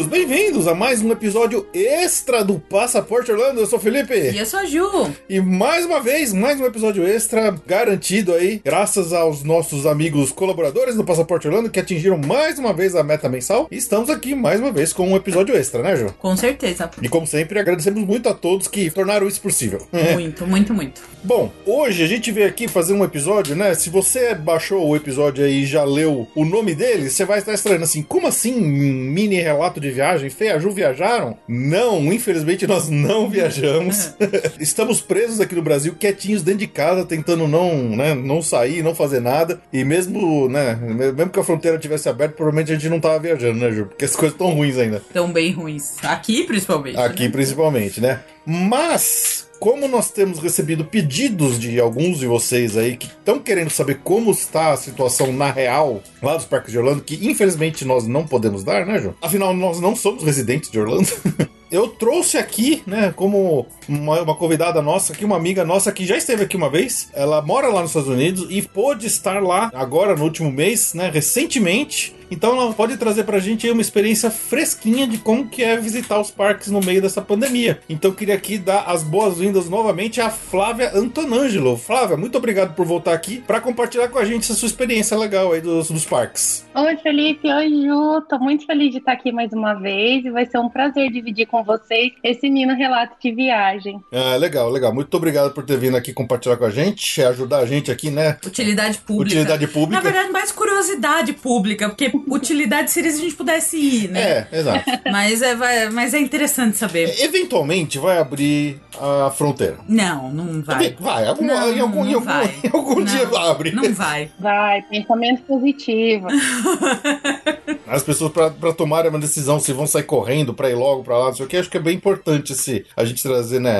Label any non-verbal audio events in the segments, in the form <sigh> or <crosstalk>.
Olá, amigos! Bem-vindos a mais um episódio extra do Passaporte Orlando. Eu sou o Felipe. E eu sou a Ju. E mais uma vez, mais um episódio extra garantido aí, graças aos nossos amigos colaboradores do Passaporte Orlando que atingiram mais uma vez a meta mensal. E estamos aqui mais uma vez com um episódio extra, né, Ju? Com certeza. E como sempre, agradecemos muito a todos que tornaram isso possível. <laughs> Muito, muito, muito. Bom, hoje a gente veio aqui fazer um episódio, né? Se você baixou o episódio aí e já leu o nome dele, você vai estar estranhando assim, como assim mini relato de viagem? Fê e a Ju viajaram? Não, infelizmente nós não viajamos. <laughs> Estamos presos aqui no Brasil, quietinhos dentro de casa, tentando não, né, não sair, não fazer nada. E mesmo, né, mesmo que a fronteira tivesse aberta, provavelmente a gente não tava viajando, né, Ju? Porque as coisas estão ruins ainda. Tão bem ruins. Aqui, principalmente. Aqui, né? principalmente, né? Mas, como nós temos recebido pedidos de alguns de vocês aí que estão querendo saber como está a situação na real lá dos parques de Orlando, que infelizmente nós não podemos dar, né, João? Afinal, nós não somos residentes de Orlando. <laughs> Eu trouxe aqui, né, como uma, uma, convidada nossa, aqui, uma amiga nossa que já esteve aqui uma vez. Ela mora lá nos Estados Unidos e pôde estar lá agora no último mês, né, recentemente. Então ela pode trazer pra gente aí uma experiência fresquinha de como que é visitar os parques no meio dessa pandemia. Então eu queria aqui dar as boas-vindas novamente à Flávia Antonângelo. Flávia, muito obrigado por voltar aqui para compartilhar com a gente essa sua experiência legal aí dos, dos parques. Oi, Felipe. Oi, Ju. Tô muito feliz de estar aqui mais uma vez e vai ser um prazer dividir com vocês esse mini relato de viagem. Ah, legal, legal. Muito obrigado por ter vindo aqui compartilhar com a gente, ajudar a gente aqui, né? Utilidade pública. Utilidade pública. Na verdade, mais curiosidade pública, porque utilidade seria se a gente pudesse ir, né? É, exato. <laughs> mas, é, vai, mas é interessante saber. Eventualmente vai abrir a fronteira. Não, não vai. Vai, algum, não, em algum, em algum, vai. <laughs> Em algum não, dia abre. Não vai. Vai, pensamento positivo. <laughs> As pessoas, para tomarem uma decisão se vão sair correndo para ir logo para lá, não sei o que, acho que é bem importante esse, a gente trazer né,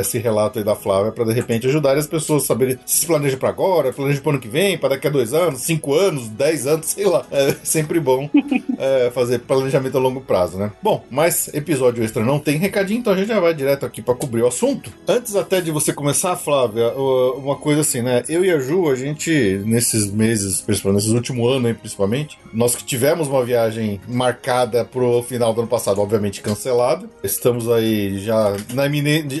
esse relato aí da Flávia para de repente ajudar as pessoas a saberem se se planeja para agora, planeja para ano que vem, para daqui a dois anos, cinco anos, dez anos, sei lá. É sempre bom <laughs> é, fazer planejamento a longo prazo, né? Bom, mas episódio extra não tem recadinho, então a gente já vai direto aqui para cobrir o assunto. Antes até de você começar, Flávia, uma coisa assim, né? Eu e a Ju, a gente, nesses meses, principalmente nesses últimos anos aí, principalmente, nós que tivemos uma viagem marcada pro final do ano passado, obviamente cancelada. Estamos aí já na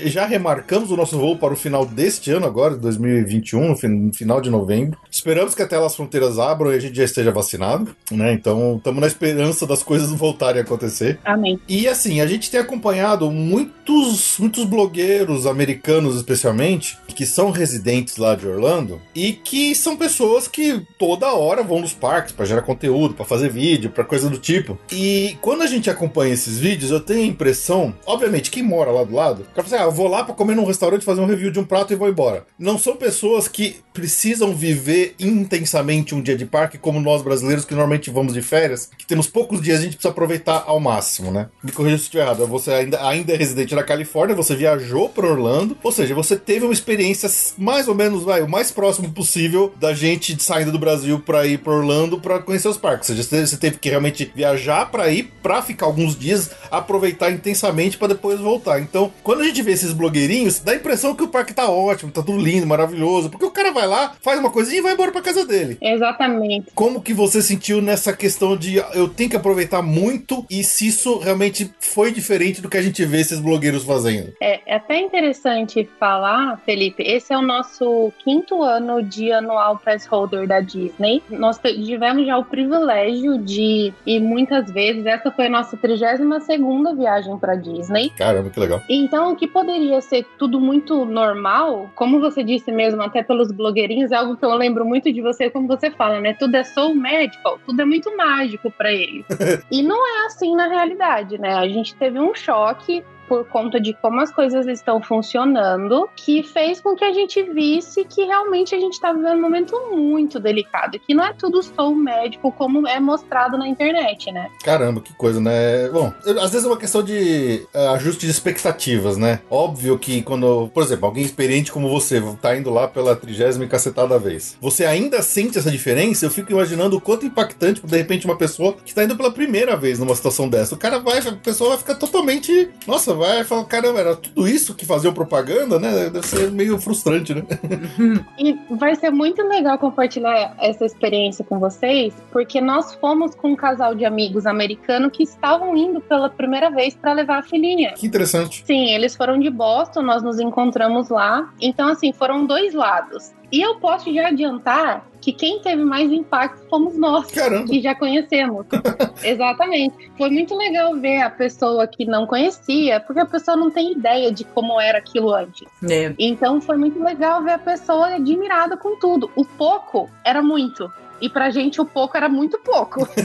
já remarcamos o nosso voo para o final deste ano agora, 2021, no final de novembro. Esperamos que até lá as fronteiras abram e a gente já esteja vacinado, né? Então, estamos na esperança das coisas voltarem a acontecer. Amém. E assim, a gente tem acompanhado muitos muitos blogueiros americanos especialmente que são residentes lá de Orlando e que são pessoas que toda hora vão nos parques para gerar conteúdo, para fazer vídeo, para coisa do tipo. E quando a gente acompanha esses vídeos, eu tenho a impressão, obviamente, quem mora lá do lado, o cara fala assim, ah, eu vou lá para comer num restaurante, fazer um review de um prato e vou embora. Não são pessoas que precisam viver intensamente um dia de parque como nós brasileiros que normalmente vamos de férias, que temos poucos dias, a gente precisa aproveitar ao máximo, né? Me corrija se estiver errado, você ainda, ainda é residente da Califórnia, você viajou para Orlando, ou seja, você teve uma experiência mais ou menos, vai, o mais próximo possível da gente saindo do Brasil para ir para Orlando para conhecer os parques. Ou seja, você teve que realmente viajar para ir, para ficar alguns dias, aproveitar intensamente para depois voltar. Então, quando a gente vê esses blogueirinhos, dá a impressão que o parque tá ótimo, tá tudo lindo, maravilhoso, porque o cara vai lá, faz uma coisinha e vai embora para casa dele. Exatamente. Como que você sentiu nessa questão de eu tenho que aproveitar muito e se isso realmente foi diferente do que a gente vê esses blogueiros fazendo. É, é até interessante falar, Felipe, esse é o nosso quinto ano de anual pass holder da Disney. Nós tivemos já o privilégio de ir muitas vezes, essa foi a nossa 32 segunda viagem para Disney. Caramba, que legal. Então, o que poderia ser tudo muito normal, como você disse mesmo, até pelos blogueirinhos, é algo que eu lembro muito de você, como você fala, né? Tudo é so magical, tudo é muito mágico para eles. <laughs> e não é assim na realidade, né? A gente teve um choque por conta de como as coisas estão funcionando, que fez com que a gente visse que realmente a gente está vivendo um momento muito delicado, que não é tudo só médico como é mostrado na internet, né? Caramba, que coisa, né? Bom, às vezes é uma questão de uh, ajuste de expectativas, né? Óbvio que quando, por exemplo, alguém experiente como você tá indo lá pela trigésima cacetada vez, você ainda sente essa diferença, eu fico imaginando o quanto impactante, de repente, uma pessoa que tá indo pela primeira vez numa situação dessa. O cara vai, a pessoa vai ficar totalmente, nossa, vai e fala, caramba, era tudo isso que fazia propaganda, né? Deve ser meio frustrante, né? <laughs> e vai ser muito legal compartilhar essa experiência com vocês, porque nós fomos com um casal de amigos americanos que estavam indo pela primeira vez para levar a filhinha. Que interessante. Sim, eles foram de Boston, nós nos encontramos lá. Então, assim, foram dois lados. E eu posso já adiantar que quem teve mais impacto fomos nós, Caramba. que já conhecemos. <laughs> Exatamente. Foi muito legal ver a pessoa que não conhecia, porque a pessoa não tem ideia de como era aquilo antes. É. Então foi muito legal ver a pessoa admirada com tudo. O pouco era muito. E pra gente o pouco era muito pouco. <laughs>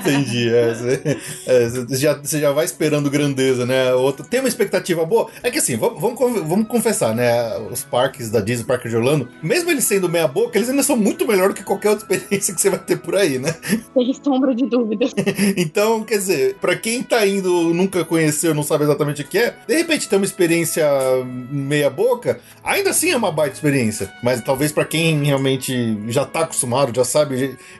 Entendi. É, você, é, você já, você já vai esperando grandeza, né? Outra, tem uma expectativa boa. É que assim, vamos, vamos, vamos confessar, né? Os parques da Disney, Parque de Orlando, mesmo eles sendo meia boca, eles ainda são muito melhor do que qualquer outra experiência que você vai ter por aí, né? Sem sombra de dúvida. <laughs> então, quer dizer, pra quem tá indo, nunca conheceu, não sabe exatamente o que é, de repente ter uma experiência meia boca, ainda assim é uma baita experiência. Mas talvez para quem realmente já tá acostumado, já sabe,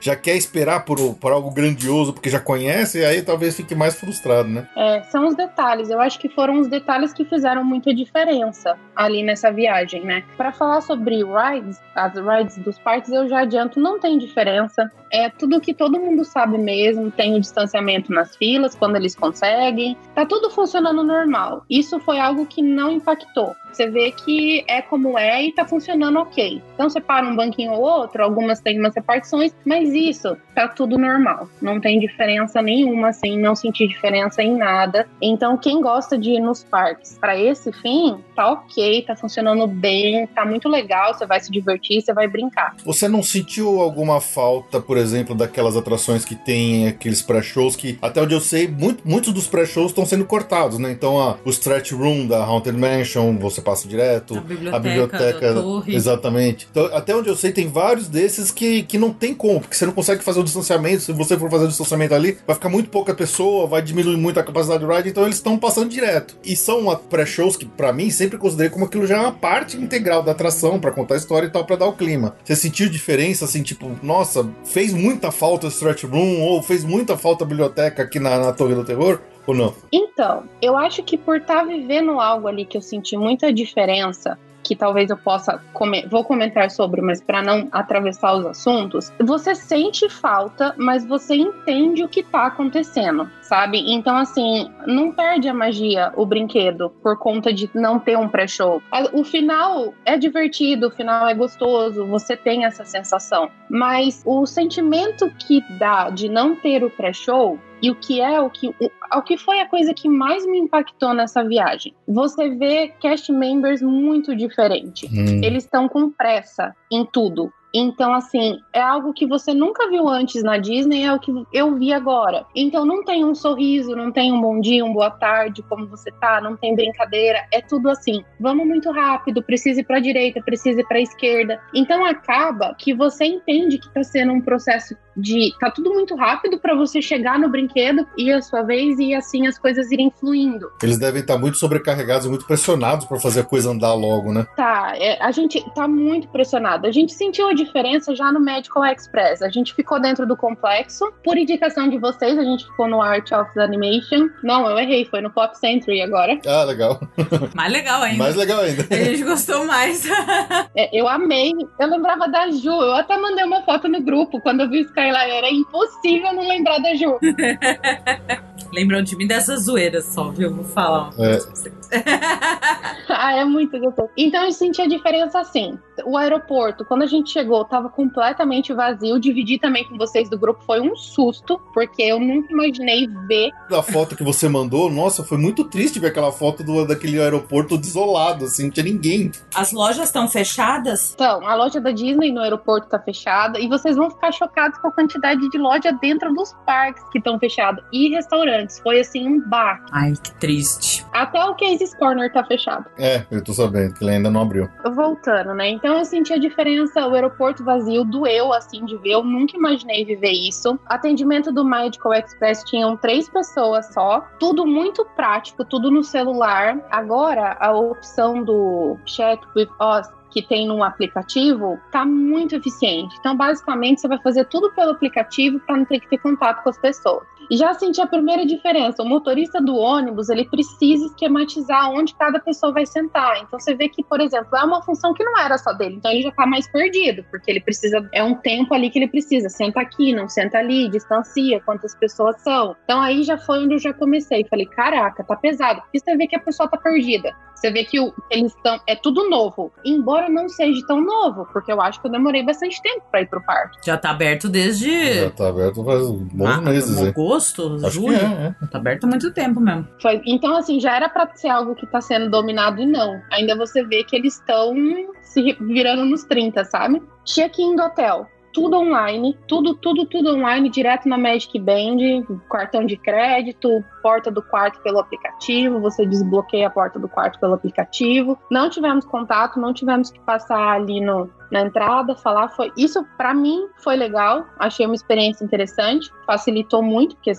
já quer esperar por, por algo grandioso, porque já conhece, e aí talvez fique mais frustrado, né? É, são os detalhes. Eu acho que foram os detalhes que fizeram muita diferença ali nessa viagem, né? Para falar sobre rides, as rides dos parques, eu já adianto, não tem diferença. É tudo que todo mundo sabe mesmo, tem o distanciamento nas filas, quando eles conseguem. Tá tudo funcionando normal. Isso foi algo que não impactou. Você vê que é como é e tá funcionando ok. Então você para um banquinho ou outro, algumas têm umas repartições, mas isso tá tudo normal. Não tem diferença nenhuma, assim, não senti diferença em nada. Então quem gosta de ir nos parques para esse fim, tá ok, tá funcionando bem, tá muito legal, você vai se divertir, você vai brincar. Você não sentiu alguma falta, por exemplo, daquelas atrações que tem aqueles pré-shows que, até onde eu sei, muito, muitos dos pré-shows estão sendo cortados, né? Então, a, o Stretch Room da Haunted Mansion, você passa direto. A biblioteca, a biblioteca da torre. Exatamente. Então, até onde eu sei, tem vários desses que, que não tem como, porque você não consegue fazer o distanciamento. Se você for fazer o distanciamento ali, vai ficar muito pouca pessoa, vai diminuir muito a capacidade do ride, então eles estão passando direto. E são pré-shows que, para mim, sempre considerei como aquilo já é uma parte integral da atração, para contar a história e tal, para dar o clima. Você sentiu diferença, assim, tipo, nossa, fez muita falta o Stretch Room, ou fez muita falta a biblioteca aqui na, na Torre do Terror? Ou não? Então, eu acho que por estar vivendo algo ali que eu senti muita diferença, que talvez eu possa vou comentar sobre, mas para não atravessar os assuntos, você sente falta, mas você entende o que tá acontecendo, sabe? Então assim, não perde a magia o brinquedo por conta de não ter um pré-show. O final é divertido, o final é gostoso, você tem essa sensação, mas o sentimento que dá de não ter o pré-show e o que é o que o, o que foi a coisa que mais me impactou nessa viagem. Você vê cast members muito diferente. Hum. Eles estão com pressa em tudo. Então, assim, é algo que você nunca viu antes na Disney, é o que eu vi agora. Então, não tem um sorriso, não tem um bom dia, um boa tarde, como você tá, não tem brincadeira, é tudo assim. Vamos muito rápido, precisa ir pra direita, precisa ir pra esquerda. Então, acaba que você entende que tá sendo um processo de. tá tudo muito rápido para você chegar no brinquedo e a sua vez e assim as coisas irem fluindo. Eles devem estar muito sobrecarregados, muito pressionados para fazer a coisa andar logo, né? Tá, é, a gente tá muito pressionado. A gente sentiu a diferença já no Medical Express. A gente ficou dentro do complexo. Por indicação de vocês, a gente ficou no Art of Animation. Não, eu errei, foi no Pop Century agora. Ah, legal. <laughs> Mais legal ainda. Mais legal ainda. A gente gostou mais. <laughs> É, eu amei. Eu lembrava da Ju. Eu até mandei uma foto no grupo quando eu vi o Sky também, Laíra. É impossível não lembrar da Ju. <laughs> Lembram de mim dessas zoeiras só, viu? Vou falar. É. <laughs> ah, é muito gostoso. Então eu senti a diferença assim. O aeroporto, quando a gente chegou, tava completamente vazio. Dividir também com vocês do grupo foi um susto, porque eu nunca imaginei ver. A foto que você mandou, nossa, foi muito triste ver aquela foto do, daquele aeroporto desolado, assim, não tinha ninguém. As lojas estão fechadas? Então, a loja da Disney no aeroporto tá fechada e vocês vão ficar chocados com a quantidade de loja dentro dos parques que estão fechados e restaurantes. Foi assim um bar. Ai, que triste. Até o Casey's Corner tá fechado. É, eu tô sabendo que ele ainda não abriu. Voltando, né? Então eu senti a diferença, o aeroporto vazio doeu assim de ver. Eu nunca imaginei viver isso. Atendimento do Medical Express tinham três pessoas só. Tudo muito prático, tudo no celular. Agora, a opção do Chat with Us que tem no aplicativo tá muito eficiente. Então, basicamente, você vai fazer tudo pelo aplicativo para não ter que ter contato com as pessoas. E já senti a primeira diferença. O motorista do ônibus, ele precisa esquematizar onde cada pessoa vai sentar. Então você vê que, por exemplo, é uma função que não era só dele. Então ele já tá mais perdido, porque ele precisa é um tempo ali que ele precisa, senta aqui, não senta ali, distancia quantas pessoas são. Então aí já foi onde eu já comecei. Falei, caraca, tá pesado. E você vê que a pessoa tá perdida. Você vê que o, eles estão. É tudo novo. Embora não seja tão novo, porque eu acho que eu demorei bastante tempo para ir pro parque. Já tá aberto desde. Já tá aberto faz bons ah, meses, hein? Agosto, Acho julho. que é, é. Tá aberto há muito tempo mesmo. Foi, então, assim, já era para ser algo que tá sendo dominado e não. Ainda você vê que eles estão se virando nos 30, sabe? Check-in do hotel tudo online, tudo, tudo, tudo online, direto na Magic Band, cartão de crédito, porta do quarto pelo aplicativo, você desbloqueia a porta do quarto pelo aplicativo. Não tivemos contato, não tivemos que passar ali no, na entrada, falar, foi isso para mim foi legal, achei uma experiência interessante, facilitou muito, porque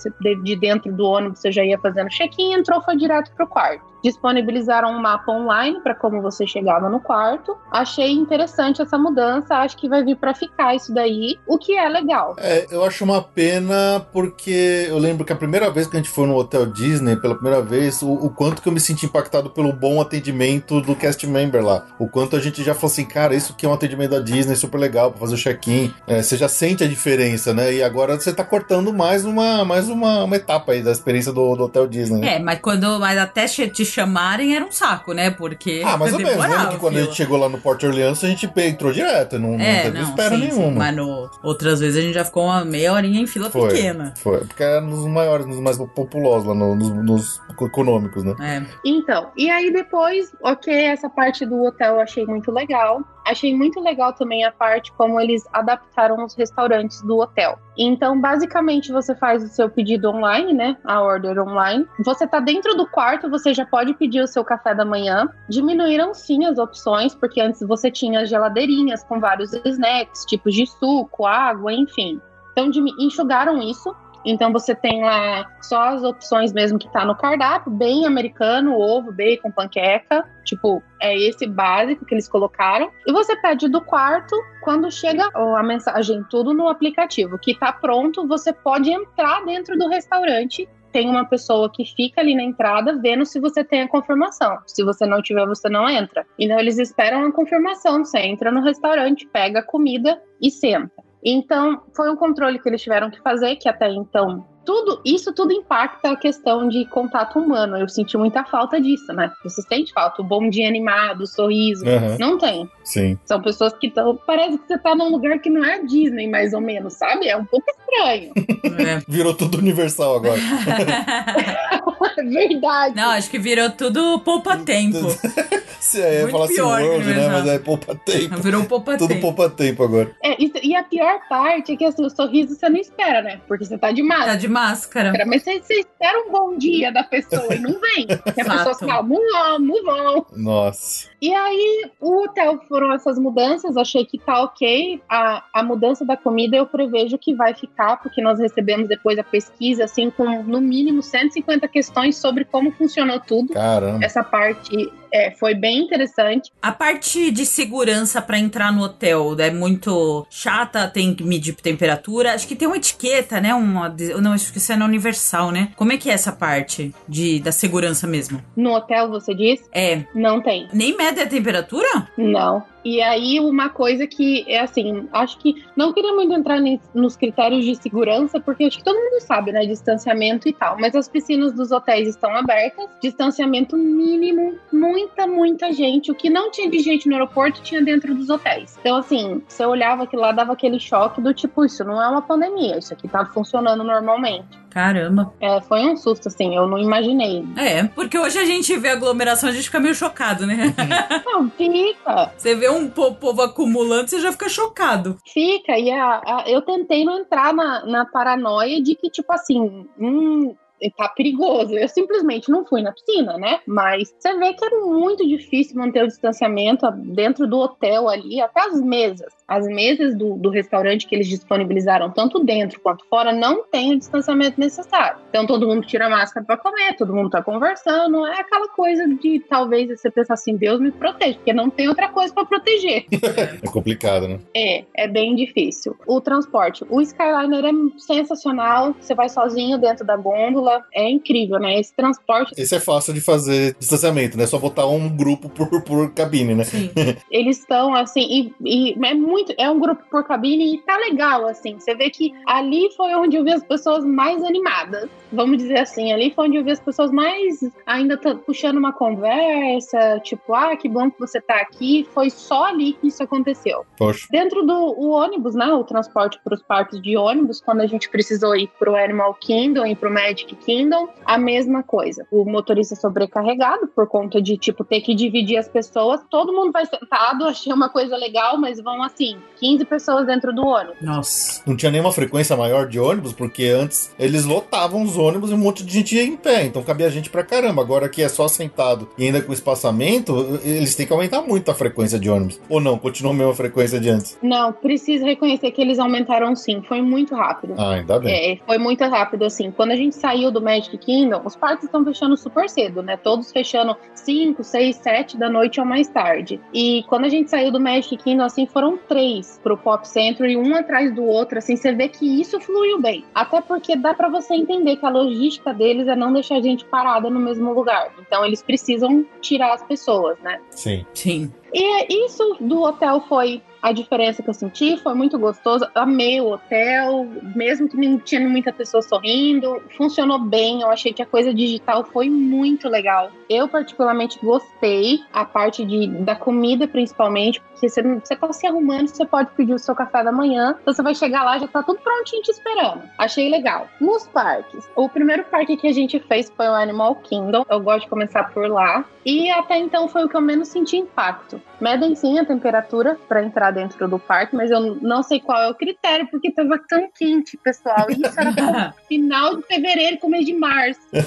de dentro do ônibus você já ia fazendo check-in, entrou foi direto pro quarto disponibilizaram um mapa online para como você chegava no quarto. Achei interessante essa mudança, acho que vai vir para ficar isso daí, o que é legal. É, eu acho uma pena porque eu lembro que a primeira vez que a gente foi no Hotel Disney, pela primeira vez, o, o quanto que eu me senti impactado pelo bom atendimento do cast member lá. O quanto a gente já falou assim, cara, isso aqui é um atendimento da Disney super legal para fazer o check-in. É, você já sente a diferença, né? E agora você tá cortando mais uma, mais uma, uma etapa aí da experiência do, do Hotel Disney. Né? É, mas quando mas até te chamarem era um saco, né? Porque. Ah, mais ou menos. Lembra que quando a gente chegou lá no Porto Orleans, a gente entrou direto, não, é, não teve não, espera sim, nenhuma. Sim, mas no, outras vezes a gente já ficou uma meia horinha em fila foi, pequena. Foi, porque era nos maiores, nos mais populosos lá, no, nos, nos, econômicos, né? É. Então, e aí depois, ok, essa parte do hotel eu achei muito legal. Achei muito legal também a parte como eles adaptaram os restaurantes do hotel. Então, basicamente, você faz o seu pedido online, né? A order online. Você tá dentro do quarto, você já pode pedir o seu café da manhã. Diminuíram sim as opções, porque antes você tinha geladeirinhas com vários snacks, tipos de suco, água, enfim. Então, enxugaram isso. Então você tem lá só as opções mesmo que tá no cardápio, bem americano, ovo, bacon, panqueca. Tipo, é esse básico que eles colocaram. E você pede do quarto, quando chega a mensagem tudo no aplicativo, que tá pronto, você pode entrar dentro do restaurante tem uma pessoa que fica ali na entrada vendo se você tem a confirmação. Se você não tiver, você não entra. Então eles esperam a confirmação. Você entra no restaurante, pega a comida e senta. Então, foi um controle que eles tiveram que fazer, que até então tudo, isso tudo impacta a questão de contato humano. Eu senti muita falta disso, né? Você sente falta, o bom dia animado, o sorriso. Uhum. Não tem. Sim. São pessoas que estão. Parece que você tá num lugar que não é Disney, mais ou menos, sabe? É um pouco estranho. É. <laughs> Virou tudo universal agora. <laughs> Verdade. Não, acho que virou tudo poupa-tempo. <laughs> <laughs> Se é, ia falar assim World, né? Mas é poupa-tempo. <laughs> Virou poupa-tempo. Tudo poupa-tempo agora. É, e a pior parte é que assim, o sorriso você não espera, né? Porque você tá de máscara. Tá de máscara. Mas você, você espera um bom dia da pessoa e não vem. <laughs> Porque a pessoa fala, move on. Nossa. E aí, o hotel foram essas mudanças, achei que tá ok. A, a mudança da comida eu prevejo que vai ficar, porque nós recebemos depois a pesquisa, assim, com no mínimo 150 questões sobre como funcionou tudo. Caramba. Essa parte é, foi bem interessante. A parte de segurança para entrar no hotel é muito chata, tem que medir temperatura. Acho que tem uma etiqueta, né? Uma, não, acho que isso é na Universal, né? Como é que é essa parte de, da segurança mesmo? No hotel, você diz? É. Não tem. Nem mede a temperatura? Não. E aí, uma coisa que é assim, acho que não queria muito entrar nos critérios de segurança, porque acho que todo mundo sabe, né? Distanciamento e tal. Mas as piscinas dos hotéis estão abertas, distanciamento mínimo, muita, muita gente. O que não tinha de gente no aeroporto tinha dentro dos hotéis. Então, assim, você olhava aquilo lá, dava aquele choque do tipo, isso não é uma pandemia, isso aqui tá funcionando normalmente. Caramba. É, foi um susto, assim, eu não imaginei. É, porque hoje a gente vê aglomeração, a gente fica meio chocado, né? <laughs> Não, fica. Você vê um povo acumulando, você já fica chocado. Fica, e a, a, eu tentei não entrar na, na paranoia de que, tipo assim, hum, tá perigoso. Eu simplesmente não fui na piscina, né? Mas você vê que é muito difícil manter o distanciamento dentro do hotel ali, até as mesas. As mesas do, do restaurante que eles disponibilizaram, tanto dentro quanto fora, não tem o distanciamento necessário. Então todo mundo tira a máscara para comer, todo mundo tá conversando. É aquela coisa de talvez você pensar assim, Deus me protege, porque não tem outra coisa para proteger. <laughs> é complicado, né? É, é bem difícil. O transporte. O Skyliner é sensacional. Você vai sozinho dentro da gôndola. É incrível, né? Esse transporte. Esse é fácil de fazer distanciamento, né? Só botar um grupo por, por cabine, né? Sim. <laughs> Eles estão assim, e, e é muito muito. É um grupo por cabine e tá legal, assim. Você vê que ali foi onde eu vi as pessoas mais animadas. Vamos dizer assim, ali foi onde eu vi as pessoas mais ainda puxando uma conversa, tipo, ah, que bom que você tá aqui. Foi só ali que isso aconteceu. Poxa. Dentro do o ônibus, né? O transporte para os parques de ônibus, quando a gente precisou ir pro Animal Kingdom e pro Magic Kingdom, a mesma coisa. O motorista sobrecarregado por conta de, tipo, ter que dividir as pessoas. Todo mundo vai sentado, <laughs> achei uma coisa legal, mas vão assim assim, 15 pessoas dentro do ônibus. Nossa. Não tinha nenhuma frequência maior de ônibus, porque antes eles lotavam os ônibus e um monte de gente ia em pé, então cabia gente pra caramba. Agora que é só sentado e ainda com espaçamento, eles têm que aumentar muito a frequência de ônibus. Ou não, continua a mesma frequência de antes? Não, preciso reconhecer que eles aumentaram sim, foi muito rápido. Ah, ainda bem. É, foi muito rápido, assim. Quando a gente saiu do Magic Kingdom, os parques estão fechando super cedo, né? Todos fechando 5, 6, 7 da noite ou mais tarde. E quando a gente saiu do Magic Kingdom, assim, foram três pro Pop Century, um atrás do outro, assim, você vê que isso fluiu bem. Até porque dá para você entender que a logística deles é não deixar a gente parada no mesmo lugar. Então eles precisam tirar as pessoas, né? Sim. Sim. E isso do hotel foi a diferença que eu senti, foi muito gostoso. Amei o hotel, mesmo que não tinha muita pessoa sorrindo, funcionou bem. Eu achei que a coisa digital foi muito legal. Eu, particularmente, gostei. A parte de, da comida, principalmente, porque você, você tá se arrumando, você pode pedir o seu café da manhã. Então você vai chegar lá, já tá tudo prontinho te esperando. Achei legal. Nos parques, o primeiro parque que a gente fez foi o Animal Kingdom. Eu gosto de começar por lá. E até então foi o que eu menos senti impacto. Medem sim a temperatura para entrar dentro do parque, mas eu não sei qual é o critério, porque tava tão quente, pessoal. E isso era <laughs> final de fevereiro, começo de março. <laughs>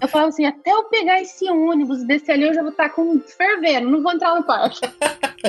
Eu falava assim, até eu pegar esse ônibus, descer ali, eu já vou estar tá com ferveiro, não vou entrar no parque.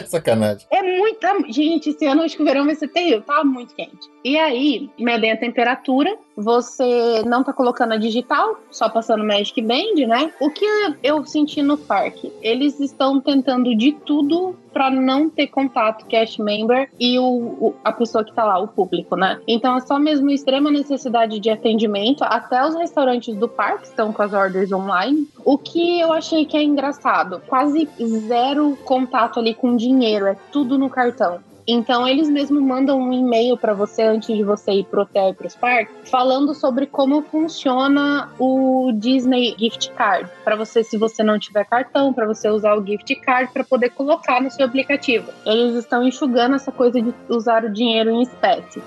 Sacanagem. É muita. Gente, esse ano acho que o verão vai ser terrível, tava muito quente. E aí, medem a temperatura, você não tá colocando a digital, só passando Magic Band, né? O que eu senti no parque? Eles estão tentando de tudo para não ter contato cast member e o, o, a pessoa que tá lá, o público, né? Então é só mesmo extrema necessidade de atendimento. Até os restaurantes do parque estão com as orders online. O que eu achei que é engraçado, quase zero contato ali com dinheiro, é tudo no cartão. Então eles mesmo mandam um e-mail para você antes de você ir pro hotel e pros parques, falando sobre como funciona o Disney Gift Card, para você se você não tiver cartão, para você usar o gift card para poder colocar no seu aplicativo. Eles estão enxugando essa coisa de usar o dinheiro em espécie.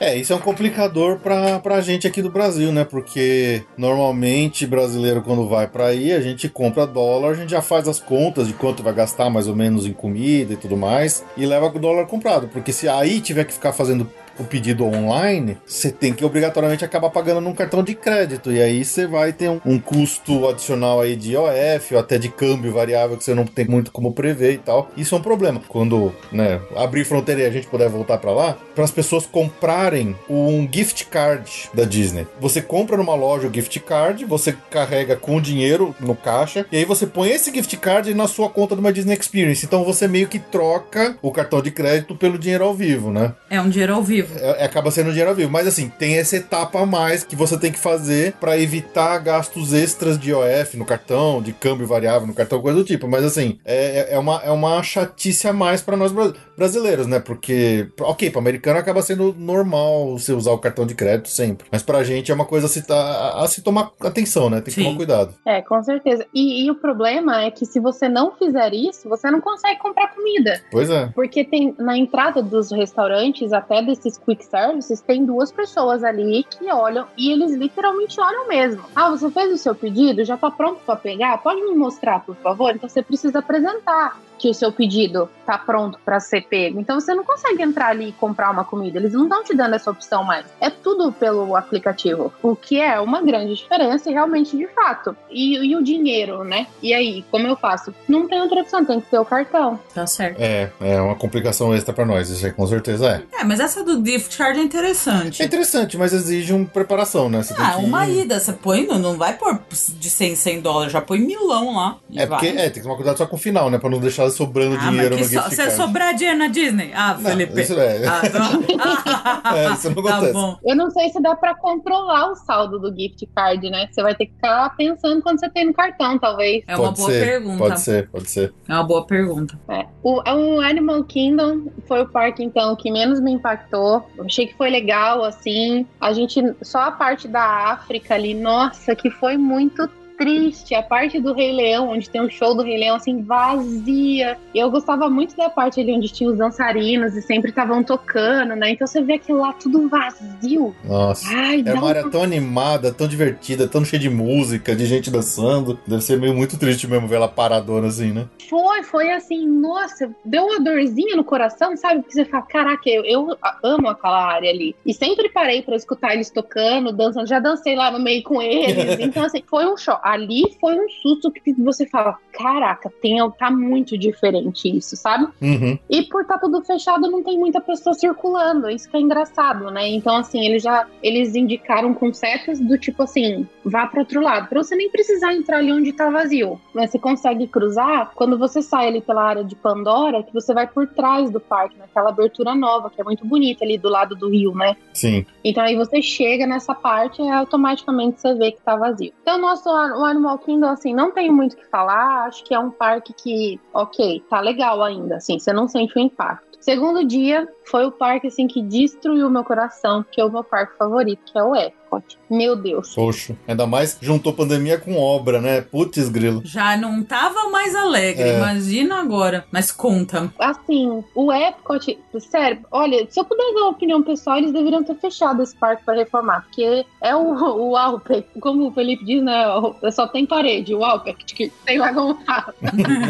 É, isso é um complicador pra, pra gente aqui do Brasil, né? Porque normalmente brasileiro, quando vai pra aí, a gente compra dólar, a gente já faz as contas de quanto vai gastar mais ou menos em comida e tudo mais, e leva o dólar comprado. Porque se aí tiver que ficar fazendo o pedido online, você tem que obrigatoriamente acabar pagando num cartão de crédito. E aí você vai ter um, um, custo adicional aí de IOF ou até de câmbio variável que você não tem muito como prever e tal. Isso é um problema. Quando né, abrir fronteira e a gente puder voltar para lá, para as pessoas comprarem um gift card da Disney. Você compra numa loja o gift card, você carrega com dinheiro no caixa, e aí você põe esse gift card na sua conta de uma Disney Experience. Então você meio que troca o cartão de crédito pelo dinheiro ao vivo, né? É um dinheiro ao vivo É, acaba sendo dinheiro ao vivo. Mas assim, tem essa etapa a mais que você tem que fazer pra evitar gastos extras de IOF no cartão, de câmbio variável no cartão, coisa do tipo. Mas assim, é, é, uma, é uma chatice a mais pra nós bra- brasileiros, né? Porque, ok, pro americano acaba sendo normal você usar o cartão de crédito sempre. Mas pra gente é uma coisa a se, a, a se tomar atenção, né? Tem que Sim. tomar cuidado. É, com certeza. E, e o problema é que se você não fizer isso, você não consegue comprar comida. Pois é. Porque tem na entrada dos restaurantes, até desses quick services, tem duas pessoas ali que olham e eles literalmente olham mesmo. Ah, você fez o seu pedido? Já tá pronto pra pegar? Pode me mostrar, por favor? Então você precisa apresentar que o seu pedido tá pronto pra ser pego. Então você não consegue entrar ali e comprar uma comida. Eles não estão te dando essa opção mais. É tudo pelo aplicativo. O que é uma grande diferença e realmente de fato. E, e o dinheiro, né? E aí, como eu faço? Não tem outra opção, tem que ter o cartão. Tá certo. É, é uma complicação extra pra nós, isso aí com certeza é. É, mas essa do gift card é É interessante. interessante, mas exige uma preparação, né? Você tem Ah, que uma ida, você põe, não, não vai pôr de 100 100 dólares, já põe milão lá. É porque vai. é, tem que tomar cuidado só com o final, né? Pra não deixar sobrando Ah, dinheiro no só, gift você card. sobrar dinheiro na Disney? Ah, Não, Felipe. isso é. Ah, então... <laughs> É, isso não tá acontece. bom. Eu não sei se dá pra controlar o saldo do gift card, né? Você vai ter que ficar pensando quando você tem no cartão, talvez. É uma Pode boa ser, pergunta. Pode ser, pode ser. É uma boa pergunta. É. O, o Animal Kingdom foi o parque, então, que menos me impactou. Eu achei que foi legal, assim. A gente, só a parte da África ali, nossa, que foi muito triste. A parte do Rei Leão, onde tem o show do Rei Leão, assim, vazia. E eu gostava muito da parte ali onde tinha os dançarinos e sempre estavam tocando, né? Então você vê aquilo lá tudo vazio. Nossa. Ai, dá uma um área tão animada, tão divertida, tão cheia de música, de gente dançando. Deve ser meio muito triste mesmo ver ela paradona assim, né? Foi, foi assim, nossa, deu uma dorzinha no coração, sabe? Porque você fala, caraca, eu, eu amo aquela área ali. E sempre parei pra escutar eles tocando, dançando, já dancei lá no meio com eles. <laughs> Então, assim, foi um show. Ali foi um susto que você fala, caraca, tem, tá muito diferente isso, sabe? Uhum. E por estar tudo fechado, não tem muita pessoa circulando. Isso que é engraçado, né? Então, assim, eles já eles indicaram com setas do tipo assim, vá para outro lado, para você nem precisar entrar ali onde tá vazio. Mas você consegue cruzar quando você sai ali pela área de Pandora, que você vai por trás do parque, naquela abertura nova, que é muito bonita ali do lado do rio, né? Sim. Então aí você chega nessa parte e automaticamente você vê que tá vazio. Então, nosso o Animal Kingdom, assim, não tenho muito o que falar. Acho que é um parque que, ok, tá legal ainda, assim, você não sente o impacto. Segundo dia, foi o parque, assim, que destruiu meu coração, que é o meu parque favorito, que é o Epcot. Meu Deus. Poxa. Ainda mais juntou pandemia com obra, né? Putz, grilo. Já não tava mais alegre, É. imagina agora. Mas conta. Assim, o Epcot, sério, olha, se eu pudesse dar uma opinião pessoal, eles deveriam ter fechado esse parque para reformar, porque é o, <laughs> o Alpec, como o Felipe diz, né? o- Só tem parede, o Alpec, que tem lá como fala.